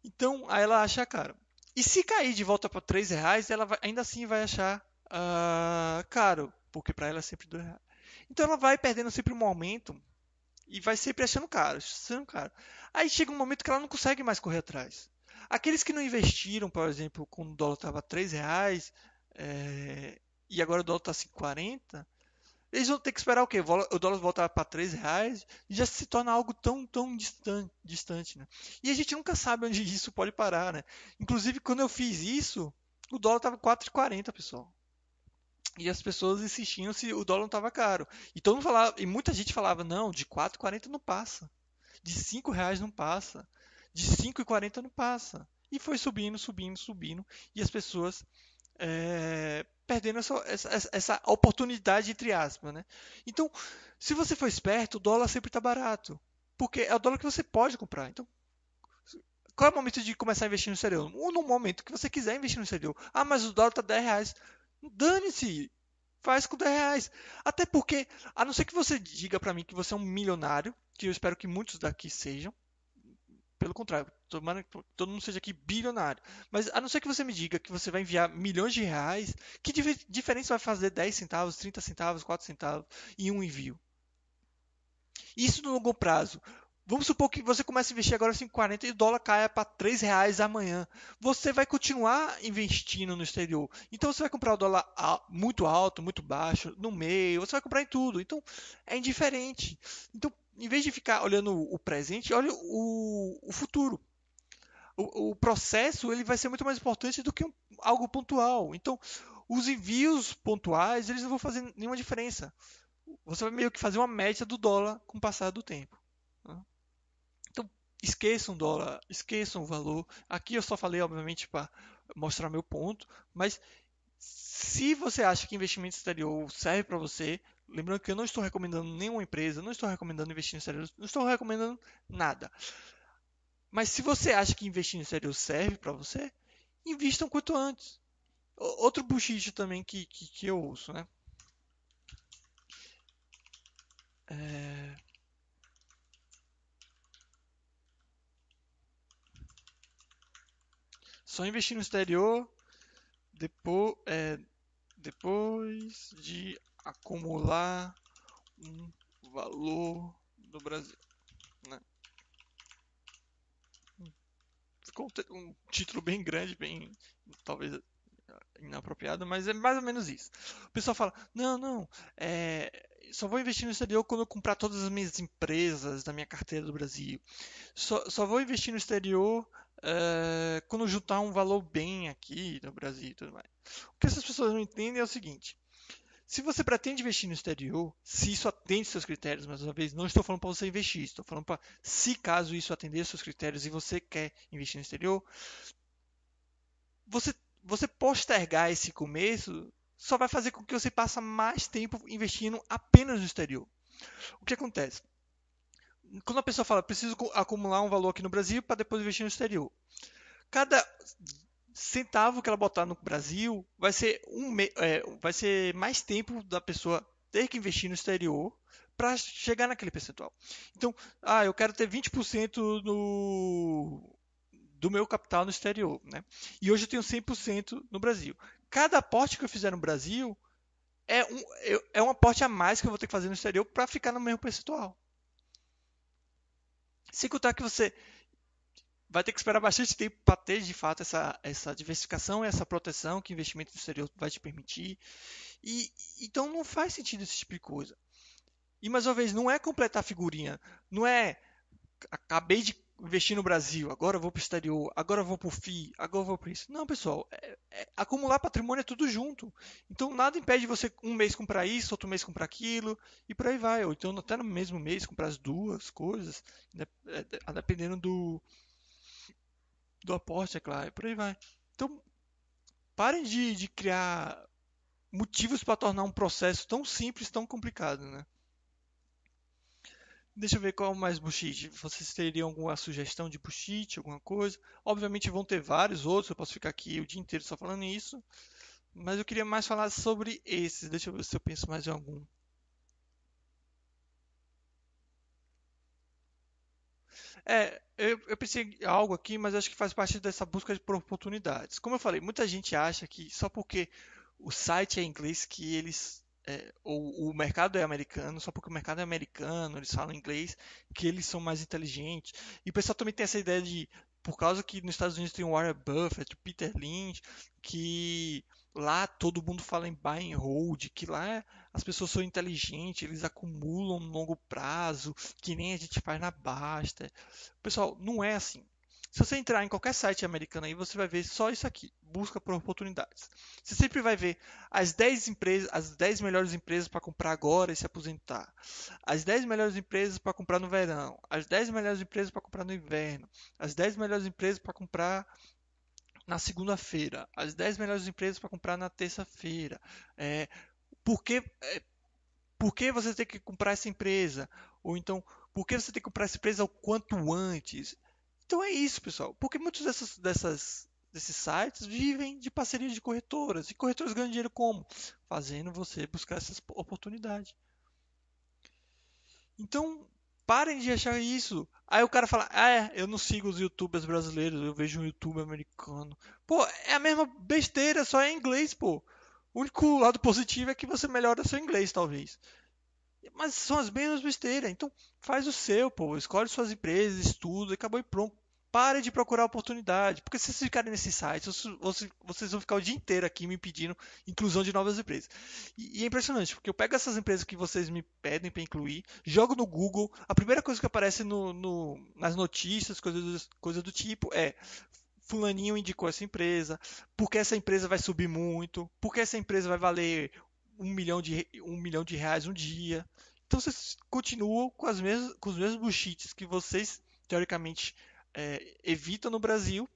Então, aí ela acha caro. E se cair de volta para 3 reais, ela vai, ainda assim vai achar uh, caro, porque para ela é sempre dois reais. Então ela vai perdendo sempre um momento e vai sempre achando caro, achando caro. Aí chega um momento que ela não consegue mais correr atrás. Aqueles que não investiram, por exemplo, quando o dólar estava 3 reais é, e agora o dólar está 5,40, eles vão ter que esperar o quê? O dólar voltar para 3 reais e já se torna algo tão, tão distante, distante né? E a gente nunca sabe onde isso pode parar, né? Inclusive, quando eu fiz isso, o dólar estava 4,40, pessoal e as pessoas insistiam se o dólar não estava caro. E todo falava, e muita gente falava, não, de 4,40 não passa. De 5 reais não passa. De 5,40 não passa. E foi subindo, subindo, subindo. E as pessoas é, perdendo essa, essa, essa, oportunidade, entre aspas. Né? Então, se você for esperto, o dólar sempre está barato. Porque é o dólar que você pode comprar. Então, qual é o momento de começar a investir no exterior? No momento que você quiser investir no exterior. Ah, mas o dólar está 10 reais. Dane-se! Faz com 10 reais. Até porque, a não ser que você diga para mim que você é um milionário, que eu espero que muitos daqui sejam. Pelo contrário, tomara que todo mundo seja aqui bilionário. Mas a não ser que você me diga que você vai enviar milhões de reais, que diferença vai fazer 10 centavos, 30 centavos, 4 centavos em um envio? Isso no longo prazo. Vamos supor que você comece a investir agora 5,40 e o dólar caia para 3 reais amanhã. Você vai continuar investindo no exterior. Então você vai comprar o dólar muito alto, muito baixo, no meio, você vai comprar em tudo. Então é indiferente. Então, em vez de ficar olhando o presente, olhe o, o futuro. O, o, processo ele vai ser muito mais importante do que um, algo pontual. Então, os envios pontuais eles não vão fazer nenhuma diferença. Você vai meio que fazer uma média do dólar com o passar do tempo esqueçam o dólar, esqueçam o valor. Aqui eu só falei, obviamente, para mostrar meu ponto, mas se você acha que investimento exterior serve para você, lembrando que eu não estou recomendando nenhuma empresa, não estou recomendando investir no exterior, não estou recomendando nada. Mas se você acha que investir no exterior serve para você, invistam quanto antes. Outro buchicho também que, que, que eu ouço, né? É... Só investir no exterior depois, é, depois de acumular um valor no Brasil. Né? Ficou um título bem grande, bem talvez inapropriado, mas é mais ou menos isso. O pessoal fala: não, não, é, só vou investir no exterior quando eu comprar todas as minhas empresas da minha carteira do Brasil. Só, só vou investir no exterior é, quando juntar um valor bem aqui no Brasil e tudo mais. O que essas pessoas não entendem é o seguinte: se você pretende investir no exterior, se isso atende seus critérios, mais uma vez, não estou falando para você investir, estou falando para se caso isso atender seus critérios e você quer investir no exterior, você, você postergar esse começo só vai fazer com que você passe mais tempo investindo apenas no exterior. O que acontece? Quando a pessoa fala, preciso acumular um valor aqui no Brasil para depois investir no exterior. Cada centavo que ela botar no Brasil vai ser, um, é, vai ser mais tempo da pessoa ter que investir no exterior para chegar naquele percentual. Então, ah, eu quero ter 20% no, do meu capital no exterior. Né? E hoje eu tenho 100% no Brasil. Cada aporte que eu fizer no Brasil é um, é um aporte a mais que eu vou ter que fazer no exterior para ficar no mesmo percentual. Sem contar que você vai ter que esperar bastante tempo para ter de fato essa, essa diversificação essa proteção que o investimento no exterior vai te permitir. E, então não faz sentido esse tipo de coisa. E mais uma vez, não é completar figurinha, não é acabei de investir no Brasil, agora vou para o exterior, agora vou para o FII, agora vou para isso. Não, pessoal, é, é, acumular patrimônio é tudo junto. Então nada impede você um mês comprar isso, outro mês comprar aquilo, e por aí vai. Ou então até no mesmo mês comprar as duas coisas, né, é, dependendo do, do aporte, é claro, e por aí vai. Então, parem de, de criar motivos para tornar um processo tão simples, tão complicado, né? Deixa eu ver qual mais bullshit. Vocês teriam alguma sugestão de bullshit, alguma coisa? Obviamente vão ter vários outros, eu posso ficar aqui o dia inteiro só falando isso. Mas eu queria mais falar sobre esses. Deixa eu ver se eu penso mais em algum. É, eu, eu pensei em algo aqui, mas acho que faz parte dessa busca de oportunidades. Como eu falei, muita gente acha que só porque o site é inglês que eles é, o, mercado é americano, só porque o mercado é americano, eles falam inglês, que eles são mais inteligentes. E o pessoal também tem essa ideia de, por causa que nos Estados Unidos tem o Warren Buffett, o Peter Lynch, que lá todo mundo fala em buy and hold, que lá as pessoas são inteligentes, eles acumulam no longo prazo, que nem a gente faz na Basta. Pessoal, não é assim. Se você entrar em qualquer site americano aí, você vai ver só isso aqui, busca por oportunidades. Você sempre vai ver as 10 empresas, as 10 melhores empresas para comprar agora e se aposentar. As 10 melhores empresas para comprar no verão, as 10 melhores empresas para comprar no inverno, as 10 melhores empresas para comprar na segunda-feira, as 10 melhores empresas para comprar na terça-feira. É, por, que, é, por que você tem que comprar essa empresa? Ou então, por que você tem que comprar essa empresa o quanto antes? Então é isso, pessoal. Porque muitos dessas, dessas, desses sites vivem de parcerias de corretoras. E corretoras ganham dinheiro como? Fazendo você buscar essas oportunidades. Então, parem de achar isso. Aí o cara fala, ah, é, eu não sigo os youtubers brasileiros, eu vejo um youtuber americano. Pô, é a mesma besteira, só é inglês, pô. O único lado positivo é que você melhora seu inglês, talvez. Mas são as mesmas besteiras. Então, faz o seu, pô. Escolhe suas empresas, estuda, acabou e pronto. Pare de procurar oportunidade. Porque se vocês ficarem nesses sites, vocês vão ficar o dia inteiro aqui me pedindo inclusão de novas empresas. E, é impressionante, porque eu pego essas empresas que vocês me pedem para incluir, jogo no Google, a primeira coisa que aparece no, no, nas notícias, coisas coisa do tipo, é fulaninho indicou essa empresa, porque essa empresa vai subir muito, porque essa empresa vai valer um milhão de, um milhão de reais um dia. Então vocês continuam com, as mesmas, com os mesmos bullshits que vocês, teoricamente, é, evitam no Brasil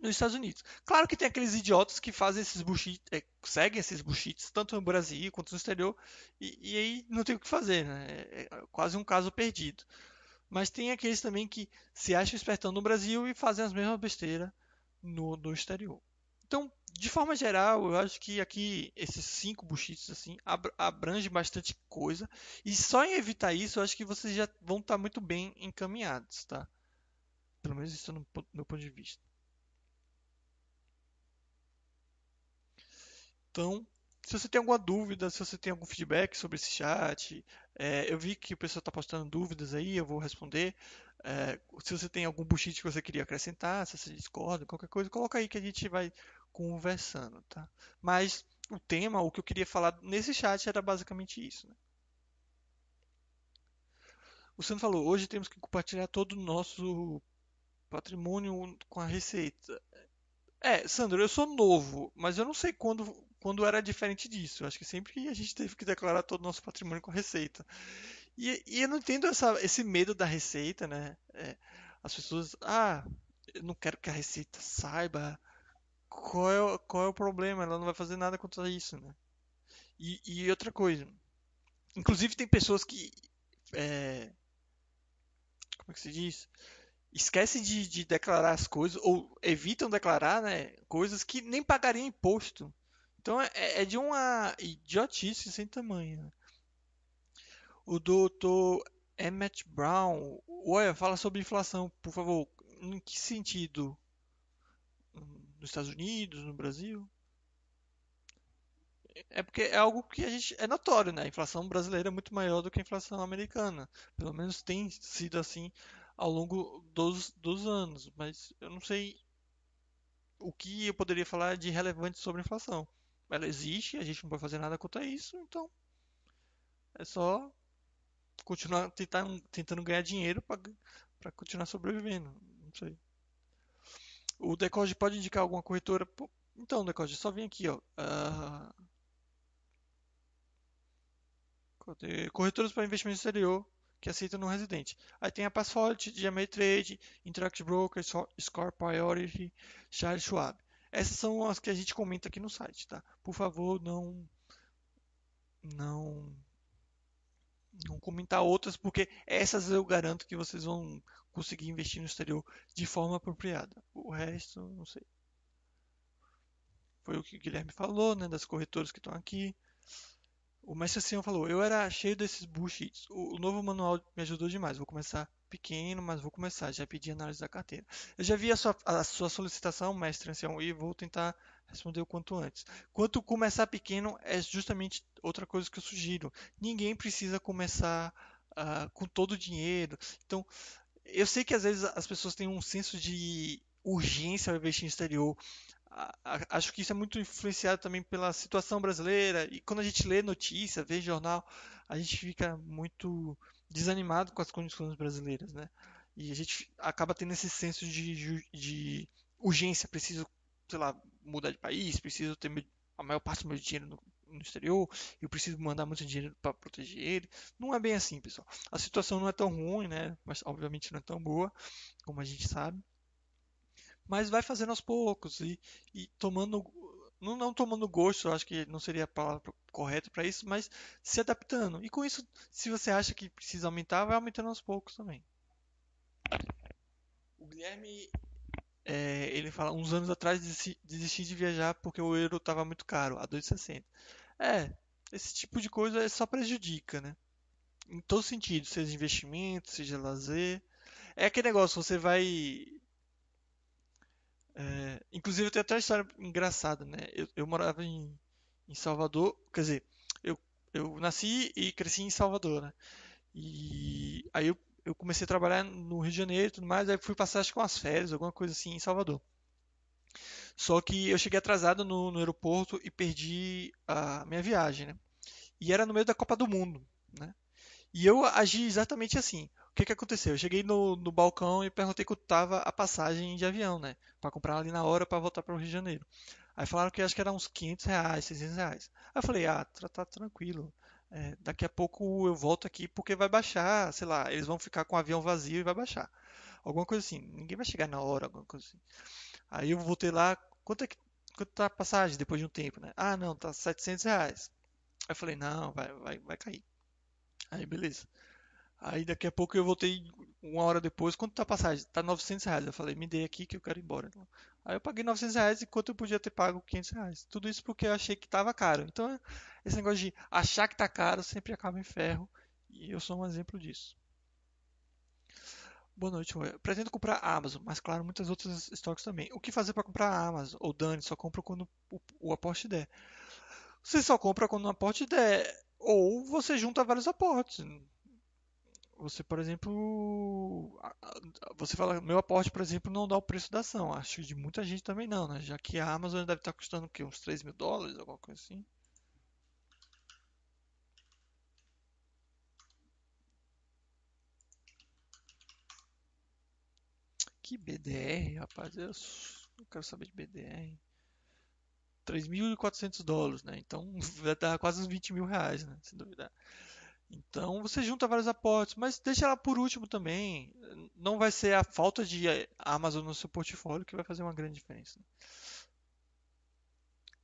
nos Estados Unidos. Claro que tem aqueles idiotas que fazem esses bullshits, é, seguem esses bullshits, tanto no Brasil quanto no exterior, e, e aí não tem o que fazer, né? É, é quase um caso perdido. Mas tem aqueles também que se acham espertão no Brasil e fazem as mesmas besteiras no, no exterior. Então, de forma geral, eu acho que aqui esses cinco bullshits assim abrange bastante coisa e só em evitar isso, eu acho que vocês já vão estar muito bem encaminhados, tá? Pelo menos isso no meu ponto de vista. Então, Se você tem alguma dúvida, se você tem algum feedback sobre esse chat, é, eu vi que o pessoal está postando dúvidas aí, eu vou responder. É, se você tem algum bullshit que você queria acrescentar, se você discorda, qualquer coisa, coloca aí que a gente vai conversando, tá? Mas o tema, o que eu queria falar nesse chat era basicamente isso. Né? O Sandro falou, hoje temos que compartilhar todo o nosso patrimônio com a receita. É, Sandro, eu sou novo, mas eu não sei quando, quando era diferente disso. Eu acho que sempre a gente teve que declarar todo o nosso patrimônio com a receita. E, e eu não entendo essa, esse medo da receita, né? É, as pessoas, ah, eu não quero que a receita saiba qual é, qual é o problema, ela não vai fazer nada contra isso, né? E, e outra coisa, inclusive tem pessoas que, é, como é que se diz? esquece de, de, declarar as coisas ou evitam declarar né, coisas que nem pagariam imposto. Então é, é de uma idiotice sem tamanho. Né? O doutor Emmett Brown, olha, fala sobre inflação, por favor. Em que sentido? Nos Estados Unidos, no Brasil? É porque é algo que a gente é notório, né? A inflação brasileira é muito maior do que a inflação americana. Pelo menos tem sido assim ao longo dos, dos anos, mas eu não sei o que eu poderia falar de relevante sobre a inflação. Ela existe, a gente não pode fazer nada contra isso, então é só continuar tentar, tentando ganhar dinheiro para continuar sobrevivendo. Não sei. O Decode pode indicar alguma corretora? Então, Decode, só vem aqui, ó. Uh... Corretoras para investimento exterior que aceita no residente. Aí tem a Passfolio, GMA Trade, Interact Broker, Score Priority, Charles Schwab. Essas são as que a gente comenta aqui no site, tá? Por favor, não não não comentar outras, porque essas eu garanto que vocês vão conseguir investir no exterior de forma apropriada. O resto, não sei. Foi o que o Guilherme falou, né, das corretoras que estão aqui. O mestre Sion falou, eu era cheio desses bullshits. O, novo manual me ajudou demais. Vou começar pequeno, mas vou começar. Já pedi análise da carteira. Eu já vi a sua, a sua solicitação, mestre Ancião, e vou tentar responder o quanto antes. Quanto começar pequeno é justamente outra coisa que eu sugiro. Ninguém precisa começar uh, com todo o dinheiro. Então, eu sei que às vezes as pessoas têm um senso de urgência ao investir no exterior. Acho que isso é muito influenciado também pela situação brasileira. E quando a gente lê notícia, vê jornal, a gente fica muito desanimado com as condições brasileiras, né? E a gente acaba tendo esse senso de, de urgência, preciso, sei lá, mudar de país, preciso ter a maior parte do meu dinheiro no, no exterior, eu preciso mandar muito dinheiro para proteger ele. Não é bem assim, pessoal. A situação não é tão ruim, né? Mas obviamente não é tão boa, como a gente sabe mas vai fazendo aos poucos e, e tomando não, não, tomando gosto, eu acho que não seria a palavra correta para isso, mas se adaptando. E com isso, se você acha que precisa aumentar, vai aumentando aos poucos também. O Guilherme, é, ele fala, uns anos atrás desisti de viajar porque o euro estava muito caro, a 2,60. É, esse tipo de coisa só prejudica, né? Em todo sentido, seja investimento, seja lazer. É aquele negócio, você vai é, inclusive, eu tenho até uma história engraçada, né? Eu, eu morava em, em, Salvador, quer dizer, eu, eu nasci e cresci em Salvador, né? E aí eu, eu comecei a trabalhar no Rio de Janeiro e tudo mais, aí fui passar acho que umas férias, alguma coisa assim, em Salvador. Só que eu cheguei atrasado no, no aeroporto e perdi a minha viagem, né? E era no meio da Copa do Mundo, né? E eu agi exatamente assim. O que que aconteceu? Eu cheguei no, no balcão e perguntei quanto tava a passagem de avião, né? Para comprar ali na hora para voltar para o Rio de Janeiro. Aí falaram que acho que era uns 500 reais, 600 reais. Aí eu falei, ah, tá, tá tranquilo. É, daqui a pouco eu volto aqui porque vai baixar, sei lá, eles vão ficar com o avião vazio e vai baixar. Alguma coisa assim. Ninguém vai chegar na hora, alguma coisa assim. Aí eu voltei lá, quanto é que quanto tá a passagem depois de um tempo, né? Ah, não, tá 700 reais. Aí eu falei, não, vai, vai, vai cair. Aí beleza. Aí daqui a pouco eu voltei uma hora depois, quanto tá a passagem? Tá 900 reais. Eu falei, me dê aqui que eu quero ir embora. Aí eu paguei 900 reais enquanto eu podia ter pago 500 reais. Tudo isso porque eu achei que tava caro. Então esse negócio de achar que tá caro sempre acaba em ferro. E eu sou um exemplo disso. Boa noite, Roy. Pretendo comprar a Amazon, mas claro, muitas outras estoques também. O que fazer para comprar a Amazon? Ou Dani, só compro quando o, o aporte der. você só compra quando um aporte der, ou você junta vários aportes. Você, por exemplo, você fala, meu aporte, por exemplo, não dá o preço da ação. Acho que de muita gente também não, né? Já que a Amazon deve estar custando o quê? Uns 3 mil dólares, alguma coisa assim. Que BDR, rapaz? Eu não quero saber de BDR. 3.400 dólares, né? Então vai dar quase uns 20 mil reais, né? Se duvidar. Então você junta vários aportes, mas deixa ela por último também. Não vai ser a falta de Amazon no seu portfólio que vai fazer uma grande diferença.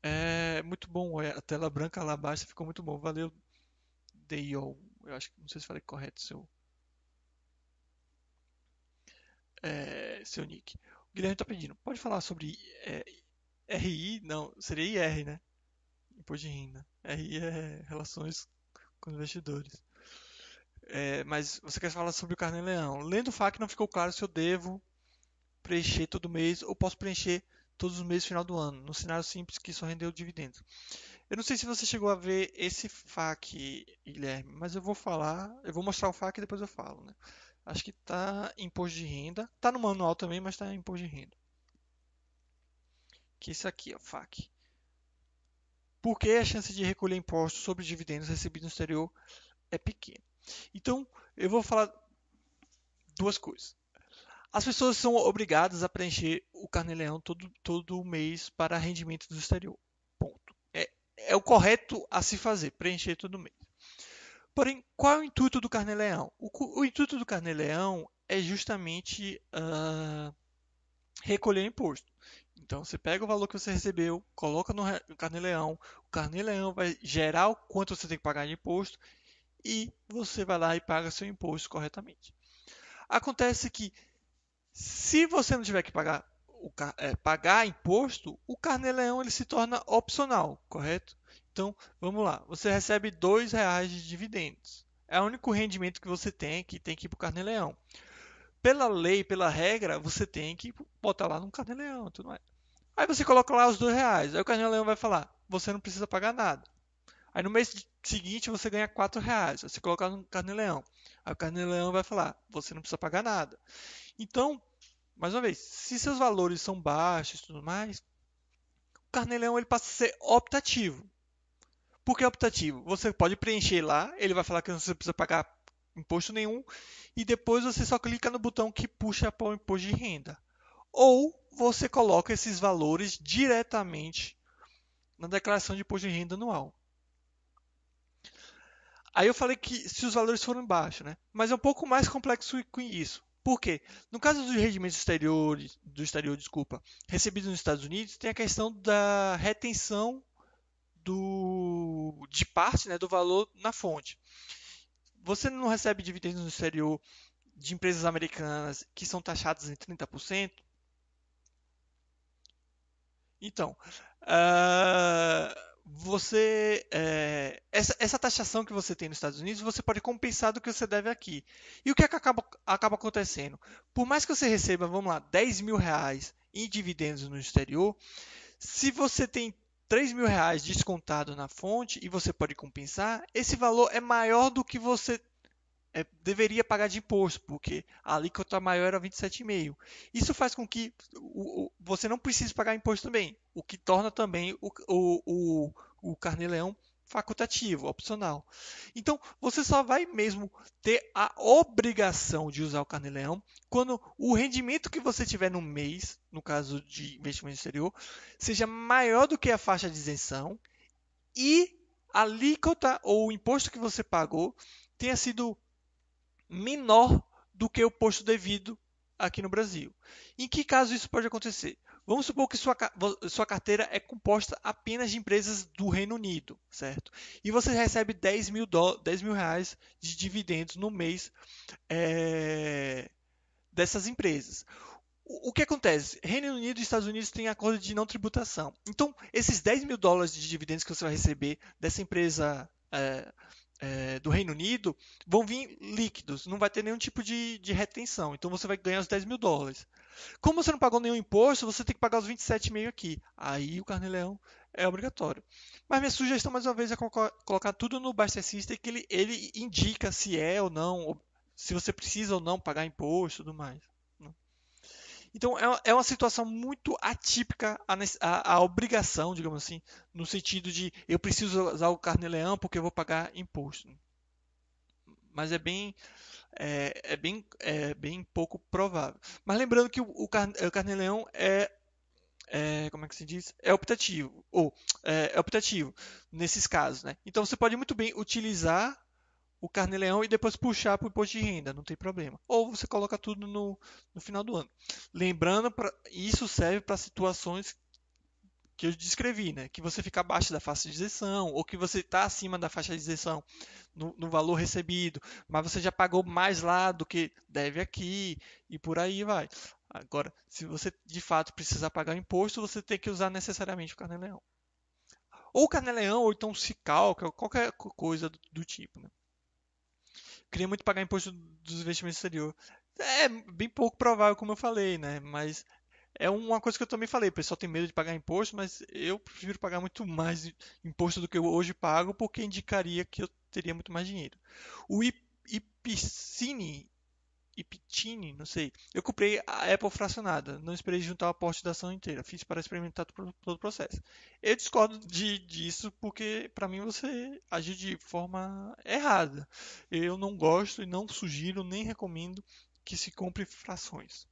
É muito bom, a tela branca lá abaixo ficou muito bom. Valeu, Dale. Eu acho que não sei se falei correto seu é, seu nick. O Guilherme está pedindo, pode falar sobre é, RI? Não, seria IR, né? Imposto de renda. RI é relações com investidores. É, mas você quer falar sobre o Carnê Leão. Lendo o FAQ não ficou claro se eu devo preencher todo mês ou posso preencher todos os meses no final do ano, no cenário simples que só rendeu dividendos. Eu não sei se você chegou a ver esse FAQ, Guilherme, mas eu vou falar, eu vou mostrar o FAQ e depois eu falo. Né? Acho que está imposto de renda. Está no manual também, mas está imposto de renda. Que isso aqui, ó, FAQ. Por que a chance de recolher impostos sobre dividendos recebidos no exterior é pequena? Então, eu vou falar duas coisas. As pessoas são obrigadas a preencher o carnê-leão todo, todo mês para rendimento do exterior. Ponto. É, é o correto a se fazer, preencher todo mês. Porém, qual é o intuito do carnê-leão? O, o, intuito do carnê-leão é justamente uh, recolher imposto. Então, você pega o valor que você recebeu, coloca no carnê-leão, o carnê-leão vai gerar o quanto você tem que pagar de imposto e você vai lá e paga seu imposto corretamente. Acontece que, se você não tiver que pagar, o, é, pagar imposto, o carnê-leão ele se torna opcional, correto? Então, vamos lá. Você recebe R$ reais de dividendos. É o único rendimento que você tem que tem que ir para o carnê-leão. Pela lei, pela regra, você tem que botar lá no carnê-leão. Tudo mais. Aí você coloca lá os R$ reais. Aí o carnê-leão vai falar, você não precisa pagar nada. Aí no mês seguinte você ganha R$ reais. Você coloca no carnê-leão. Aí o carnê-leão vai falar, você não precisa pagar nada. Então, mais uma vez, se seus valores são baixos tudo mais, o carnê-leão ele passa a ser optativo. Por que optativo? Você pode preencher lá, ele vai falar que não precisa pagar imposto nenhum, e depois você só clica no botão que puxa para o imposto de renda. Ou você coloca esses valores diretamente na declaração de imposto de renda anual. Aí eu falei que se os valores forem baixos, né? Mas é um pouco mais complexo com isso. Por quê? No caso dos rendimentos exteriores, do exterior, desculpa, recebidos nos Estados Unidos, tem a questão da retenção do, de parte né, do valor na fonte. Você não recebe dividendos no exterior de empresas americanas que são taxadas em 30%? Então, uh, você uh, essa, essa, taxação que você tem nos Estados Unidos, você pode compensar do que você deve aqui. E o que, é que acaba, acaba acontecendo? Por mais que você receba, vamos lá, 10 mil reais em dividendos no exterior, se você tem 3 mil reais descontado na fonte e você pode compensar, esse valor é maior do que você é, deveria pagar de imposto, porque a alíquota maior era 27,5. Isso faz com que o, o, você não precise pagar imposto também, o que torna também o, o, o carnê-leão facultativo, opcional. Então, você só vai mesmo ter a obrigação de usar o carnê-leão quando o rendimento que você tiver no mês, no caso de investimento exterior, seja maior do que a faixa de isenção e a alíquota ou o imposto que você pagou tenha sido menor do que o posto devido aqui no Brasil. Em que caso isso pode acontecer? Vamos supor que sua, sua carteira é composta apenas de empresas do Reino Unido, certo? E você recebe 10 mil, do, 10 mil reais de dividendos no mês é, dessas empresas. O, o que acontece? Reino Unido e Estados Unidos têm acordo de não tributação. Então, esses 10 mil dólares de dividendos que você vai receber dessa empresa é, é, do Reino Unido vão vir líquidos, não vai ter nenhum tipo de, de, retenção. Então você vai ganhar os 10 mil dólares. Como você não pagou nenhum imposto, você tem que pagar os 27,5 aqui. Aí o carnê-leão é obrigatório. Mas minha sugestão, mais uma vez, é colocar tudo no Buster System que ele, ele indica se é ou não, se você precisa ou não pagar imposto e tudo mais. Então é, é uma situação muito atípica a, a, a, obrigação, digamos assim, no sentido de eu preciso usar o carnê-leão porque eu vou pagar imposto. Mas é bem é, é, bem, é bem pouco provável. Mas lembrando que o, o, carnê-leão é, é, como é que se diz? É optativo, ou é, é optativo nesses casos, né? Então você pode muito bem utilizar o carnê-leão e depois puxar para o imposto de renda, não tem problema. Ou você coloca tudo no, no final do ano. Lembrando, pra, isso serve para situações que eu descrevi, né? Que você fica abaixo da faixa de isenção, ou que você está acima da faixa de isenção no, no, valor recebido, mas você já pagou mais lá do que deve aqui, e por aí vai. Agora, se você de fato precisar pagar o imposto, você tem que usar necessariamente o carnê-leão. Ou o carnê-leão, ou então CICAL, qualquer coisa do, do tipo, né? Queria muito pagar imposto dos investimentos exterior. É bem pouco provável, como eu falei, né? Mas é uma coisa que eu também falei, o pessoal tem medo de pagar imposto, mas eu prefiro pagar muito mais imposto do que eu hoje pago, porque indicaria que eu teria muito mais dinheiro. O Ipicine, Ipicine, não sei, eu comprei a Apple fracionada, não esperei juntar o aporte da ação inteira, fiz para experimentar todo o processo. Eu discordo de, disso porque, para mim, você agir de forma errada. Eu não gosto e não sugiro nem recomendo que se compre frações.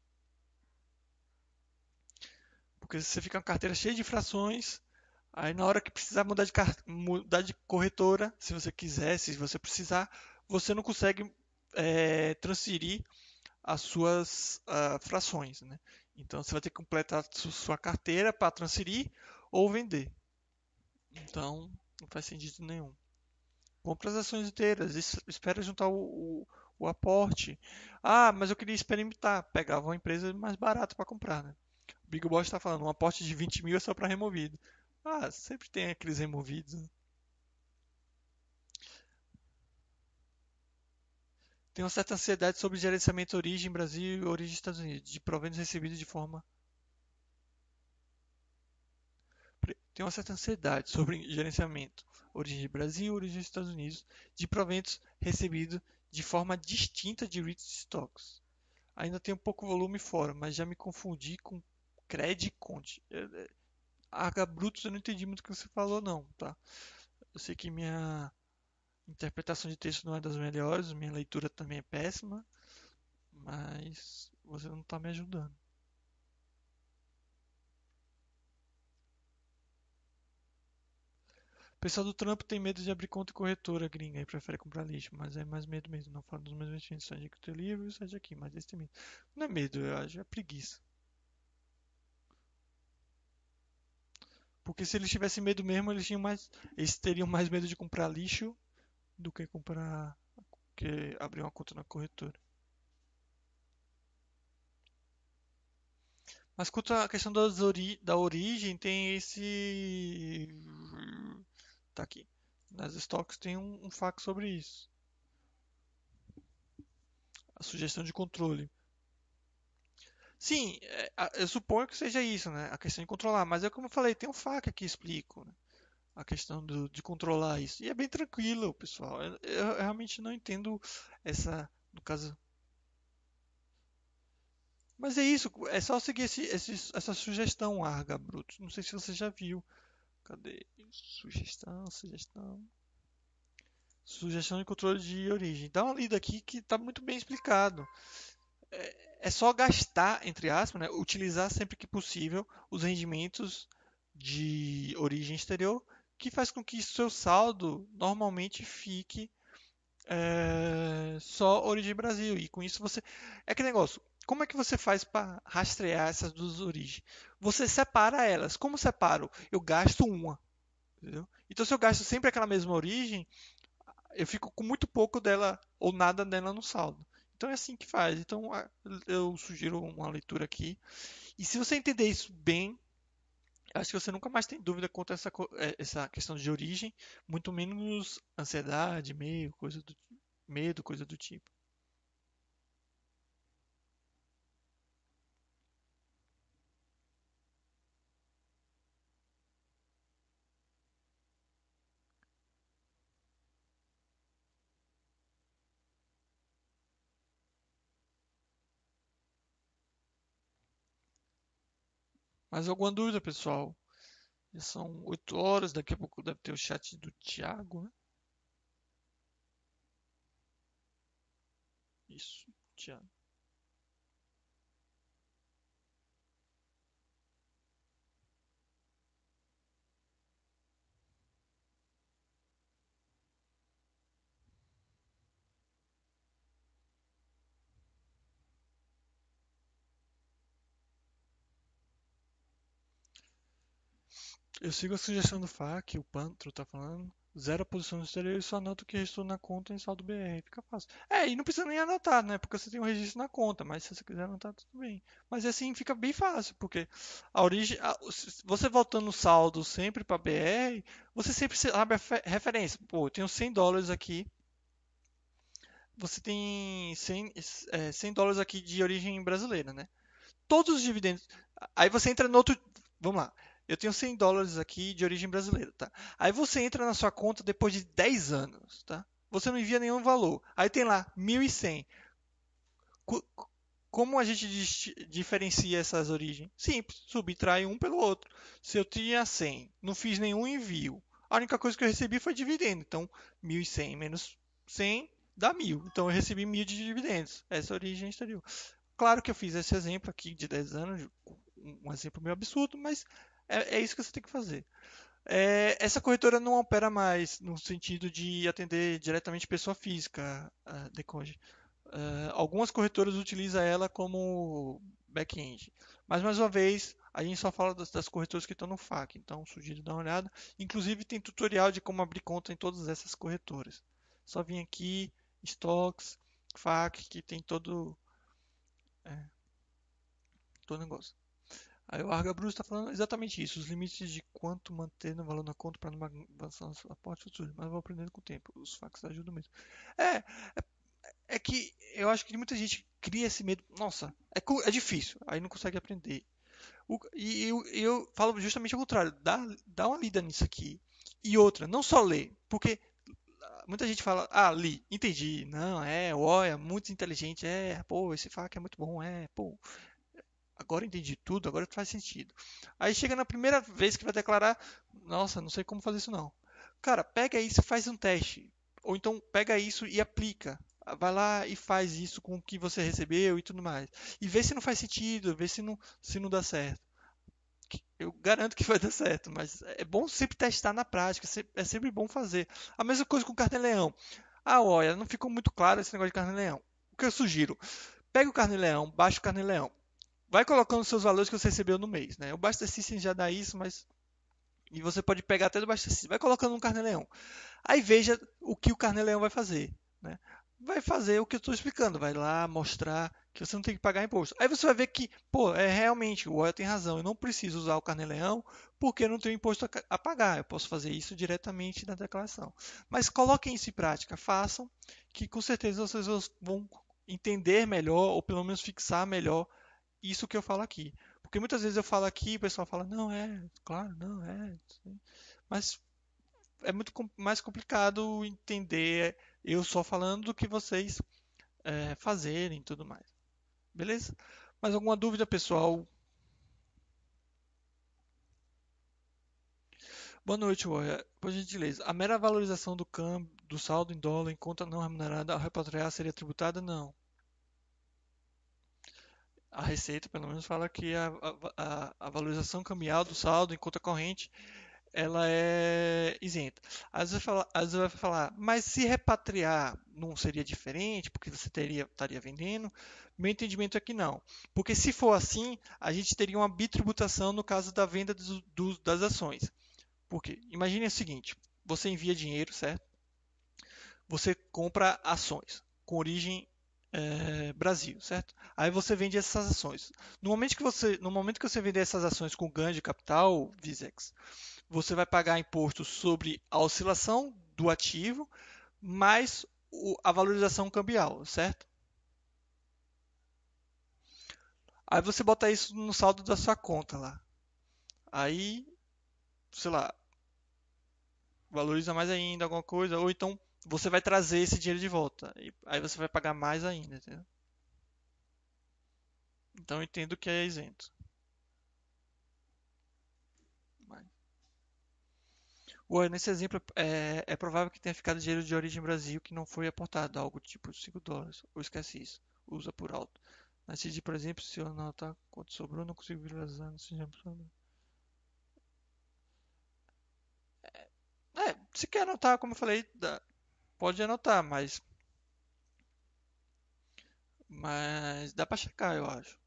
Porque você fica com carteira cheia de frações, aí na hora que precisar mudar de, mudar de corretora, se você quiser, se você precisar, você não consegue é, transferir as suas uh, frações. Né? Então você vai ter que completar sua carteira para transferir ou vender. Então não faz sentido nenhum. Compre as ações inteiras, espera juntar o, o, o aporte. Ah, mas eu queria experimentar. Pegava uma empresa mais barata para comprar. Né? Big Boss está falando, um aporte de 20 mil é só para removido. Ah, sempre tem aqueles removidos. Né? Uma certa ansiedade sobre gerenciamento origem Brasil e origem Estados Unidos, de proventos recebidos de forma. Tem uma certa ansiedade sobre gerenciamento origem Brasil e origem Estados Unidos, de proventos recebidos de forma distinta de REIT stocks. Ainda um pouco volume fora, mas já me confundi com Cred Conte. Arga Brutus eu não entendi muito o que você falou não, tá? Eu sei que minha interpretação de texto não é das melhores, minha leitura também é péssima, mas você não está me ajudando. O pessoal do trampo tem medo de abrir conta e corretora gringa e prefere comprar lixo, mas é mais medo mesmo. Não falo dos meus investimentos, sai aqui o teu livro sai aqui, mas esse tem medo. Não é medo, eu acho, é preguiça. Porque se eles tivessem medo mesmo, eles, mais, eles teriam mais medo de comprar lixo do que comprar que abrir uma conta na corretora. Mas quanto à questão ori da origem, tem esse. Tá aqui. Nas stocks tem um, um fax sobre isso. A sugestão de controle. Sim, é, eu suponho que seja isso, né? A questão de controlar. Mas é como eu falei, tem um FAQ aqui explico, né? A questão do, de controlar isso. E é bem tranquilo, pessoal. Eu, eu, realmente não entendo essa, no caso. Mas é isso, é só seguir esse, esse, essa sugestão, Arga Brutus. Não sei se você já viu. Cadê? Sugestão, sugestão. Sugestão de controle de origem. Dá uma lida aqui que está muito bem explicado. É, é só gastar, entre aspas, né, utilizar sempre que possível os rendimentos de origem exterior, que faz com que seu saldo normalmente fique é, só origem Brasil. E com isso você. É que negócio. Como é que você faz para rastrear essas duas origens? Você separa elas. Como separo? Eu gasto uma. Entendeu? Então, se eu gasto sempre aquela mesma origem, eu fico com muito pouco dela ou nada dela no saldo. Então é assim que faz. Então eu sugiro uma leitura aqui. E se você entender isso bem, acho que você nunca mais tem dúvida quanto a essa, é, essa questão de origem, muito menos ansiedade, meio, coisa do medo, coisa do tipo. Mais alguma dúvida, pessoal? Já são 8 horas, daqui a pouco deve ter o chat do Thiago, né? Isso, Thiago. Eu sigo a sugestão do FAQ, o Pantro tá falando. Zero posição no exterior e só anota o que restou na conta em saldo BR. Fica fácil. É, e não precisa nem anotar, né? Porque você tem um registro na conta, mas se você quiser anotar, tudo bem. Mas assim fica bem fácil, porque a origem. A, você voltando o saldo sempre para BR, você sempre sabe a referência. Pô, eu tenho 100 dólares aqui. Você tem 100, é, 100 dólares aqui de origem brasileira, né? Todos os dividendos. Aí você entra no outro. Vamos lá eu tenho 100 dólares aqui de origem brasileira, tá? Aí você entra na sua conta depois de 10 anos, tá? Você não envia nenhum valor. Aí tem lá 1.100. Como a gente diferencia essas origens? Simples, subtrai um pelo outro. Se eu tinha 100, não fiz nenhum envio, a única coisa que eu recebi foi dividendo. Então, 1.100 menos 100 dá 1.000. Então, eu recebi 1.000 de dividendos. Essa é a origem exterior. Claro que eu fiz esse exemplo aqui de 10 anos, um exemplo meio absurdo, mas é, é isso que você tem que fazer. É, essa corretora não opera mais no sentido de atender diretamente pessoa física, a Deconge. Uh, algumas corretoras utilizam ela como back-end. Mas, mais uma vez, a gente só fala das, das corretoras que estão no FAQ. Então, sugiro dar uma olhada. Inclusive, tem tutorial de como abrir conta em todas essas corretoras. Só vim aqui, Stocks, FAQ, que tem todo, é, todo negócio. Aí o Arga Bruce está falando exatamente isso, os limites de quanto manter no valor na conta para não avançar no aporte futuro, mas vou aprendendo com o tempo, os factos ajudam mesmo. É, é, é, que eu acho que muita gente cria esse medo, nossa, é, é difícil, aí não consegue aprender. O, e eu, eu falo justamente ao contrário, dá, dá uma lida nisso aqui. E outra, não só ler, porque muita gente fala, ah, li, entendi, não, é, olha, é muito inteligente, é, pô, esse fac é muito bom, é, pô, agora entendi tudo, agora faz sentido. Aí chega na primeira vez que vai declarar, nossa, não sei como fazer isso não. Cara, pega isso e faz um teste. Ou então pega isso e aplica. Vai lá e faz isso com o que você recebeu e tudo mais. E vê se não faz sentido, vê se não, se não dá certo. Eu garanto que vai dar certo, mas é bom sempre testar na prática, é sempre bom fazer. A mesma coisa com o carne-leão. Ah, olha, não ficou muito claro esse negócio de carne-leão. O que eu sugiro? Pega o carne-leão, baixa o carne-leão vai colocando seus valores que você recebeu no mês. Né? O Basta System já dá isso, mas. E você pode pegar até do Basta System. Vai colocando um carne-leão. Aí veja o que o carne-leão vai fazer. Né? Vai fazer o que eu estou explicando. Vai lá mostrar que você não tem que pagar imposto. Aí você vai ver que, pô, é realmente, o Oil tem razão. Eu não preciso usar o carne-leão porque eu não tenho imposto a pagar. Eu posso fazer isso diretamente na declaração. Mas coloquem isso em prática, façam, que com certeza vocês vão entender melhor, ou pelo menos fixar melhor isso que eu falo aqui. Porque muitas vezes eu falo aqui e o pessoal fala, não, é, claro, não, é. Mas é muito mais complicado entender eu só falando do que vocês é, fazerem e tudo mais. Beleza? Mais alguma dúvida, pessoal? Boa noite, Warrior. Por gentileza, a mera valorização do câmbio do saldo em dólar em conta não remunerada ao repatriar seria tributada? Não a Receita, pelo menos, fala que a, a, a valorização cambial do saldo em conta corrente ela é isenta. Às vezes, fala, às vezes vai falar, mas se repatriar não seria diferente, porque você teria, estaria vendendo? Meu entendimento é que não. Porque se for assim, a gente teria uma bitributação no caso da venda do, do, das ações. Porque imagine o seguinte: você envia dinheiro, certo? Você compra ações com origem é, Brasil, certo? Aí você vende essas ações. No momento que você, no momento que você vender essas ações com ganho de capital, Visex, você vai pagar imposto sobre a oscilação do ativo mais o, a valorização cambial, certo? Aí você bota isso no saldo da sua conta lá. Aí, sei lá, valoriza mais ainda alguma coisa, ou então você vai trazer esse dinheiro de volta. E aí você vai pagar mais ainda, entendeu? Então eu entendo que é isento. Ué, nesse exemplo, é, é, provável que tenha ficado dinheiro de origem Brasil que não foi aportado, algo tipo 5 dólares. Ou esquece isso, usa por alto. Na CID, por exemplo, se eu anotar quanto sobrou, não consigo visualizar nesse é exemplo. É, é, se quer anotar, como eu falei, dá, pode anotar, mas, mas dá pra checar, eu acho.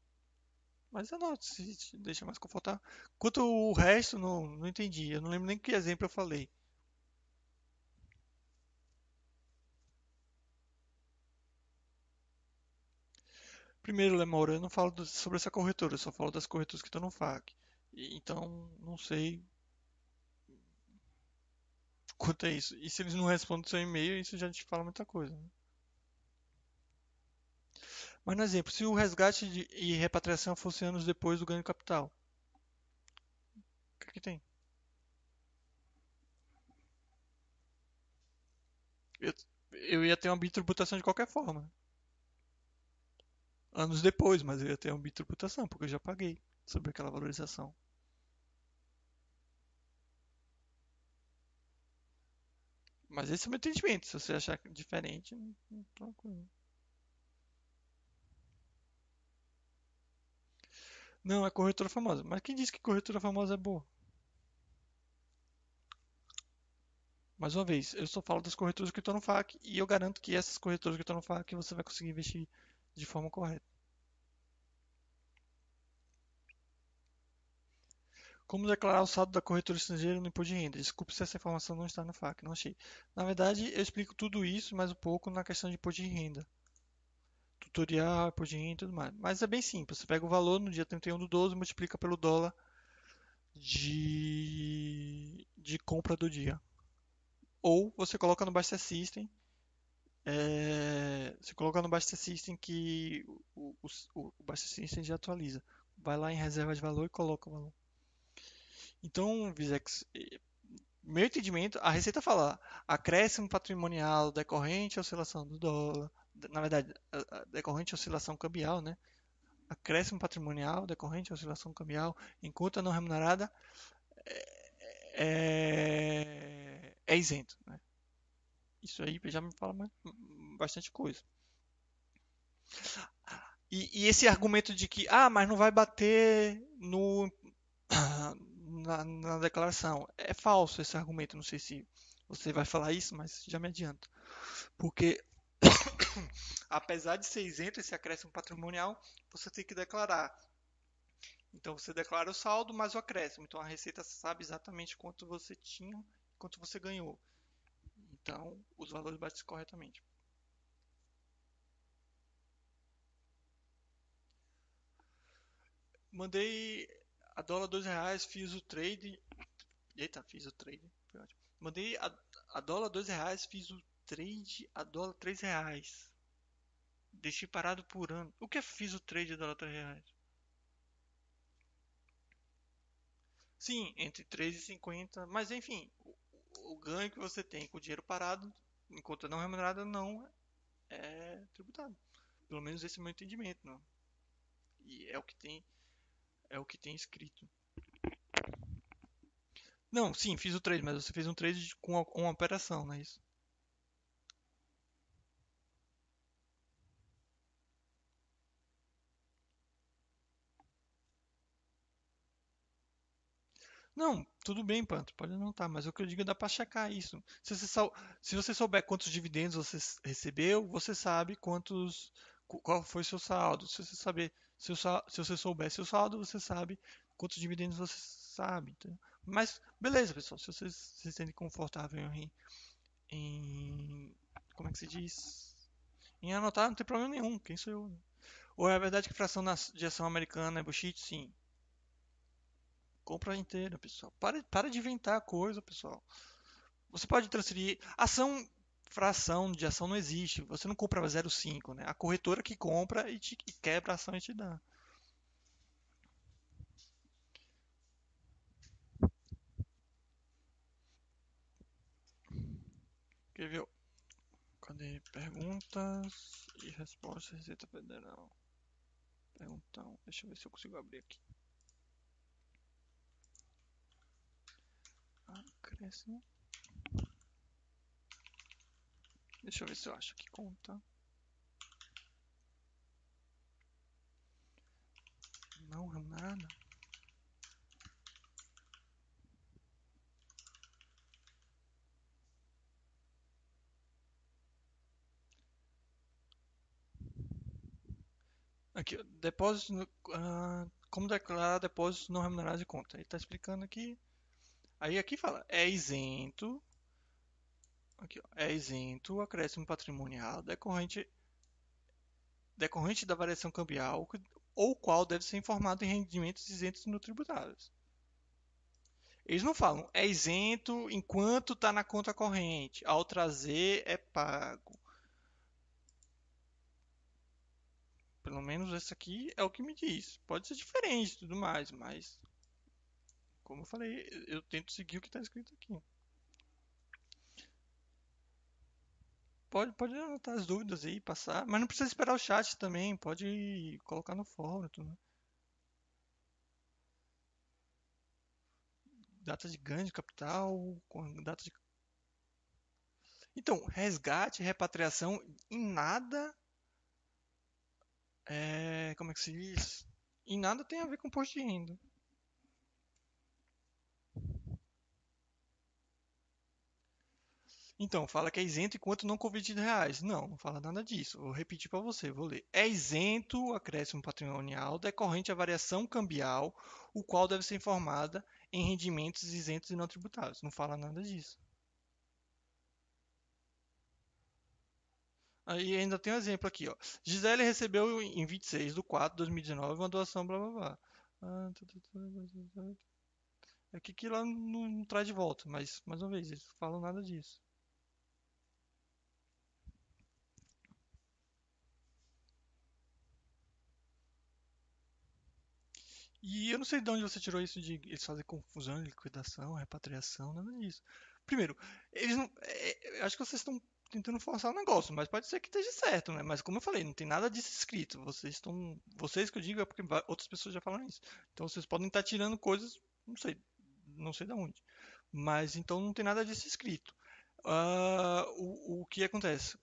Mas anote, se deixa mais confortável. Quanto o resto, não, não entendi. Eu não lembro nem que exemplo eu falei. Primeiro, Lemora, eu não falo sobre essa corretora, eu só falo das corretoras que estão no FAQ. E- Então, não sei quanto isso. E se eles não respondem seu e-mail, isso já te fala muita coisa, né? Mas, no exemplo, se o resgate de- e repatriação fosse anos depois do ganho de capital, o que é que tem? Eu, eu ia ter uma bitributação de qualquer forma. Anos depois, mas eu ia ter uma bitributação, porque eu já paguei sobre aquela valorização. Mas esse é o meu entendimento. Se você achar diferente, tranquilo. Não, é corretora famosa. Mas quem disse que corretora famosa é boa? Mais uma vez, eu só falo das corretoras que estão no FAQ e eu garanto que essas corretoras que estão no FAQ você vai conseguir investir de forma correta. Como declarar o saldo da corretora estrangeira no imposto de renda? Desculpe se essa informação não está no FAQ, não achei. Na verdade, eu explico tudo isso mais um pouco na questão de imposto de renda. Tutorial, imposto de renda e tudo mais. Mas é bem simples. Você pega o valor no dia 31 do 12 e multiplica pelo dólar de, de compra do dia. Ou você coloca no Basta System. é, você coloca no Basta System que o, o, o, System já atualiza. Vai lá em reserva de valor e coloca o valor. Então, Visex, meu entendimento, a Receita fala acréscimo patrimonial decorrente à oscilação do dólar, na verdade, decorrente à oscilação cambial, né? Acréscimo patrimonial decorrente à oscilação cambial em conta não remunerada é, é isento, né? Isso aí já me fala bastante coisa. E, e esse argumento de que, ah, mas não vai bater no, na, na declaração. É falso esse argumento. Não sei se você vai falar isso, mas já me adianto. Porque, apesar de ser isento esse acréscimo patrimonial, você tem que declarar. Então, você declara o saldo mais o acréscimo. Então, a Receita sabe exatamente quanto você tinha quanto você ganhou. Então, os valores batem corretamente. Mandei a dólar dois reais, fiz o trade. Eita, fiz o trade. Mandei a, a dólar dois reais, fiz o trade a dólar três reais. Deixei parado por ano. O que é fiz o trade a dólar três reais? Sim, entre 3 e 50. Mas enfim, o, o ganho que você tem com o dinheiro parado, em conta não remunerada, não é tributado. Pelo menos esse é o meu entendimento, não. E é o que tem, é o que tem escrito. Não, sim, fiz o trade, mas você fez um trade com uma, uma operação, não é isso? Não, tudo bem, Panto, pode anotar, mas o que eu digo é dá para checar isso. Se você, sou- se você souber quantos dividendos você recebeu, você sabe quantos, qu- qual foi seu saldo. Se você saber, se, se você souber seu saldo, você sabe quantos dividendos você sabe? Mas beleza, pessoal, se vocês se sentem confortável em, em- como é que se diz? Em anotar, não tem problema nenhum. Quem sou eu? né? Ou é verdade que fração na- de ação americana é bullshit? Sim. Compra inteira, pessoal. Para, para de inventar coisa, pessoal. Você pode transferir. Ação, fração de ação não existe. Você não compra 0,5, né? A corretora que compra e, te, e quebra a ação e te dá. Quer ver? Cadê? Perguntas e respostas Receita Federal. Perguntão. Deixa eu ver se eu consigo abrir aqui. Acre- acréscimo. Deixa eu ver se eu acho que conta. Não remunerada. Aqui, depósito, uh, como declarar depósitos não remunerados de conta. Ele está explicando aqui. Aí aqui fala, é isento, aqui, ó, é isento o acréscimo patrimonial decorrente, decorrente da variação cambial ou qual deve ser informado em rendimentos isentos no tributários. Eles não falam, é isento enquanto está na conta corrente, ao trazer é pago. Pelo menos esse aqui é o que me diz. Pode ser diferente e tudo mais, mas como eu falei, eu tento seguir o que está escrito aqui. Pode, pode anotar as dúvidas aí, passar, mas não precisa esperar o chat também, pode colocar no fórum. Tudo. Data de ganho de capital, data de. Então, resgate, repatriação, em nada é, como é que se diz? E nada tem a ver com imposto de renda. Então, fala que é isento enquanto não convertido reais. Não, não fala nada disso. Vou repetir para você, vou ler. É isento o acréscimo patrimonial decorrente à variação cambial, o qual deve ser informada em rendimentos isentos e não tributáveis. Não fala nada disso. Aí ainda tem um exemplo aqui, ó. Gisele recebeu em 26 de 4 de 2019 uma doação, blá blá blá. É que aqui lá não, não traz de volta, mas mais uma vez, eles falam nada disso. E eu não sei de onde você tirou isso de eles fazem confusão, liquidação, repatriação, nada disso. Primeiro, eles não. É, acho que vocês estão tentando forçar o negócio, mas pode ser que esteja certo, né? Mas como eu falei, não tem nada disso escrito. Vocês estão, vocês que eu digo é porque outras pessoas já falaram isso. Então vocês podem estar tirando coisas, não sei, não sei de onde. Mas então não tem nada disso escrito. Uh, o, o que acontece?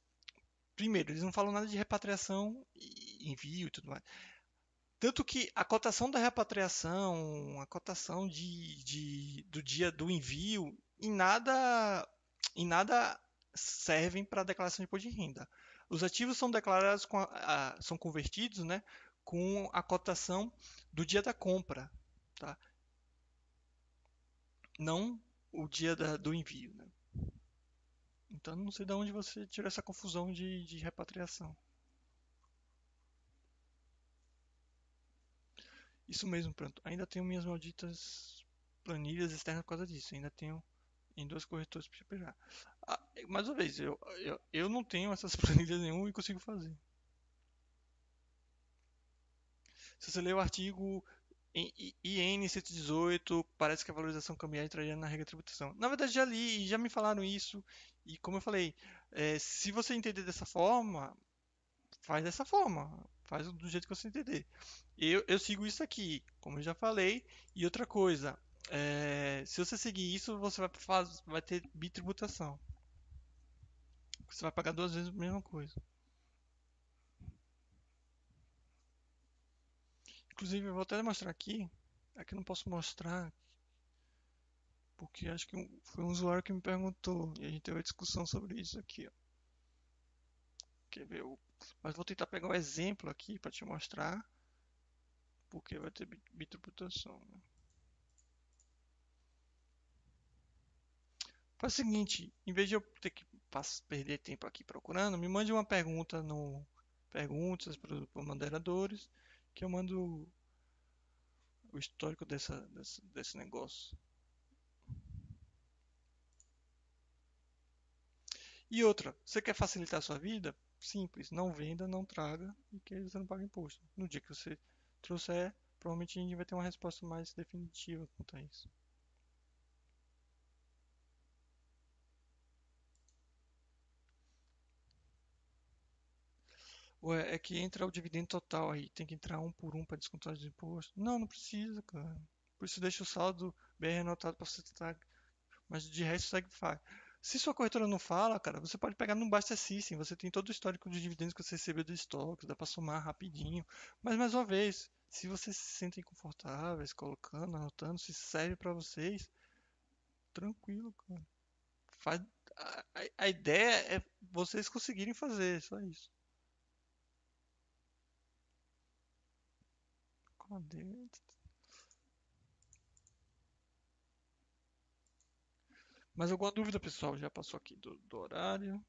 Primeiro, eles não falam nada de repatriação, envio e tudo mais. Tanto que a cotação da repatriação, a cotação de, de, do dia do envio, em nada, em nada servem para a declaração de imposto de renda. Os ativos são declarados com a, a, são convertidos, né, com a cotação do dia da compra, tá? Não o dia da, do envio, né? Então não sei de onde você tirou essa confusão de, de repatriação. Isso mesmo, pronto. Ainda tenho minhas malditas planilhas externas por causa disso. Ainda tenho em duas corretoras para pegar. Ah, mais uma vez, eu, eu, eu não tenho essas planilhas nenhuma e consigo fazer. Se você ler o artigo IN 118, parece que a valorização cambial entraria na regra de tributação. Na verdade, já li e já me falaram isso. E como eu falei, é, se você entender dessa forma, faz dessa forma. Faz do jeito que você entender. Eu, eu sigo isso aqui, como eu já falei. E outra coisa, é, se você seguir isso, você vai, faz, vai ter bitributação. Você vai pagar duas vezes a mesma coisa. Inclusive, eu vou até mostrar aqui. Aqui eu não posso mostrar. Porque acho que foi um usuário que me perguntou. E a gente teve uma discussão sobre isso aqui. Ó. Quer ver? Mas vou tentar pegar um exemplo aqui para te mostrar. Porque vai ter bitributação. Né? Faz o seguinte, em vez de eu ter que perder tempo aqui procurando, me mande uma pergunta no perguntas para os moderadores, que eu mando o histórico dessa, desse, desse negócio. E outra, você quer facilitar a sua vida? Simples, não venda, não traga e que você não paga imposto. No dia que você trouxer, provavelmente a gente vai ter uma resposta mais definitiva quanto a isso. Ué, é que entra o dividendo total aí, tem que entrar um por um para descontar os impostos. Não, não precisa, cara. Por isso deixa o saldo bem anotado para você tentar Mas de resto segue faz. Se sua corretora não fala, cara, você pode pegar no Basta System, você tem todo o histórico de dividendos que você recebeu do estoque, dá para somar rapidinho. Mas mais uma vez, se vocês se sentem confortáveis colocando, anotando, se serve para vocês, tranquilo, cara. Faz, a, a, ideia é vocês conseguirem fazer, só isso. Mais alguma dúvida, pessoal? Já passou aqui do, do horário.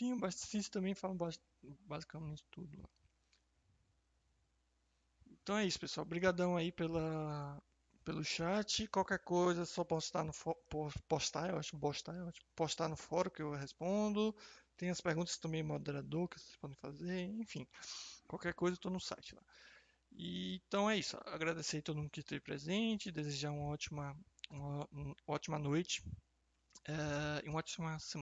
Sim, o Bastiste também fala basicamente tudo. Então é isso, pessoal. Obrigadão aí pela, pelo chat. Qualquer coisa, só postar no postar, eu acho, postar, eu acho, postar no fórum que eu respondo. Tem as perguntas também moderador que vocês podem fazer, enfim. Qualquer coisa, estou no site lá. E, então é isso. Agradecer a todo mundo que esteve presente, desejar uma ótima, uma, uma ótima noite é, e uma ótima semana.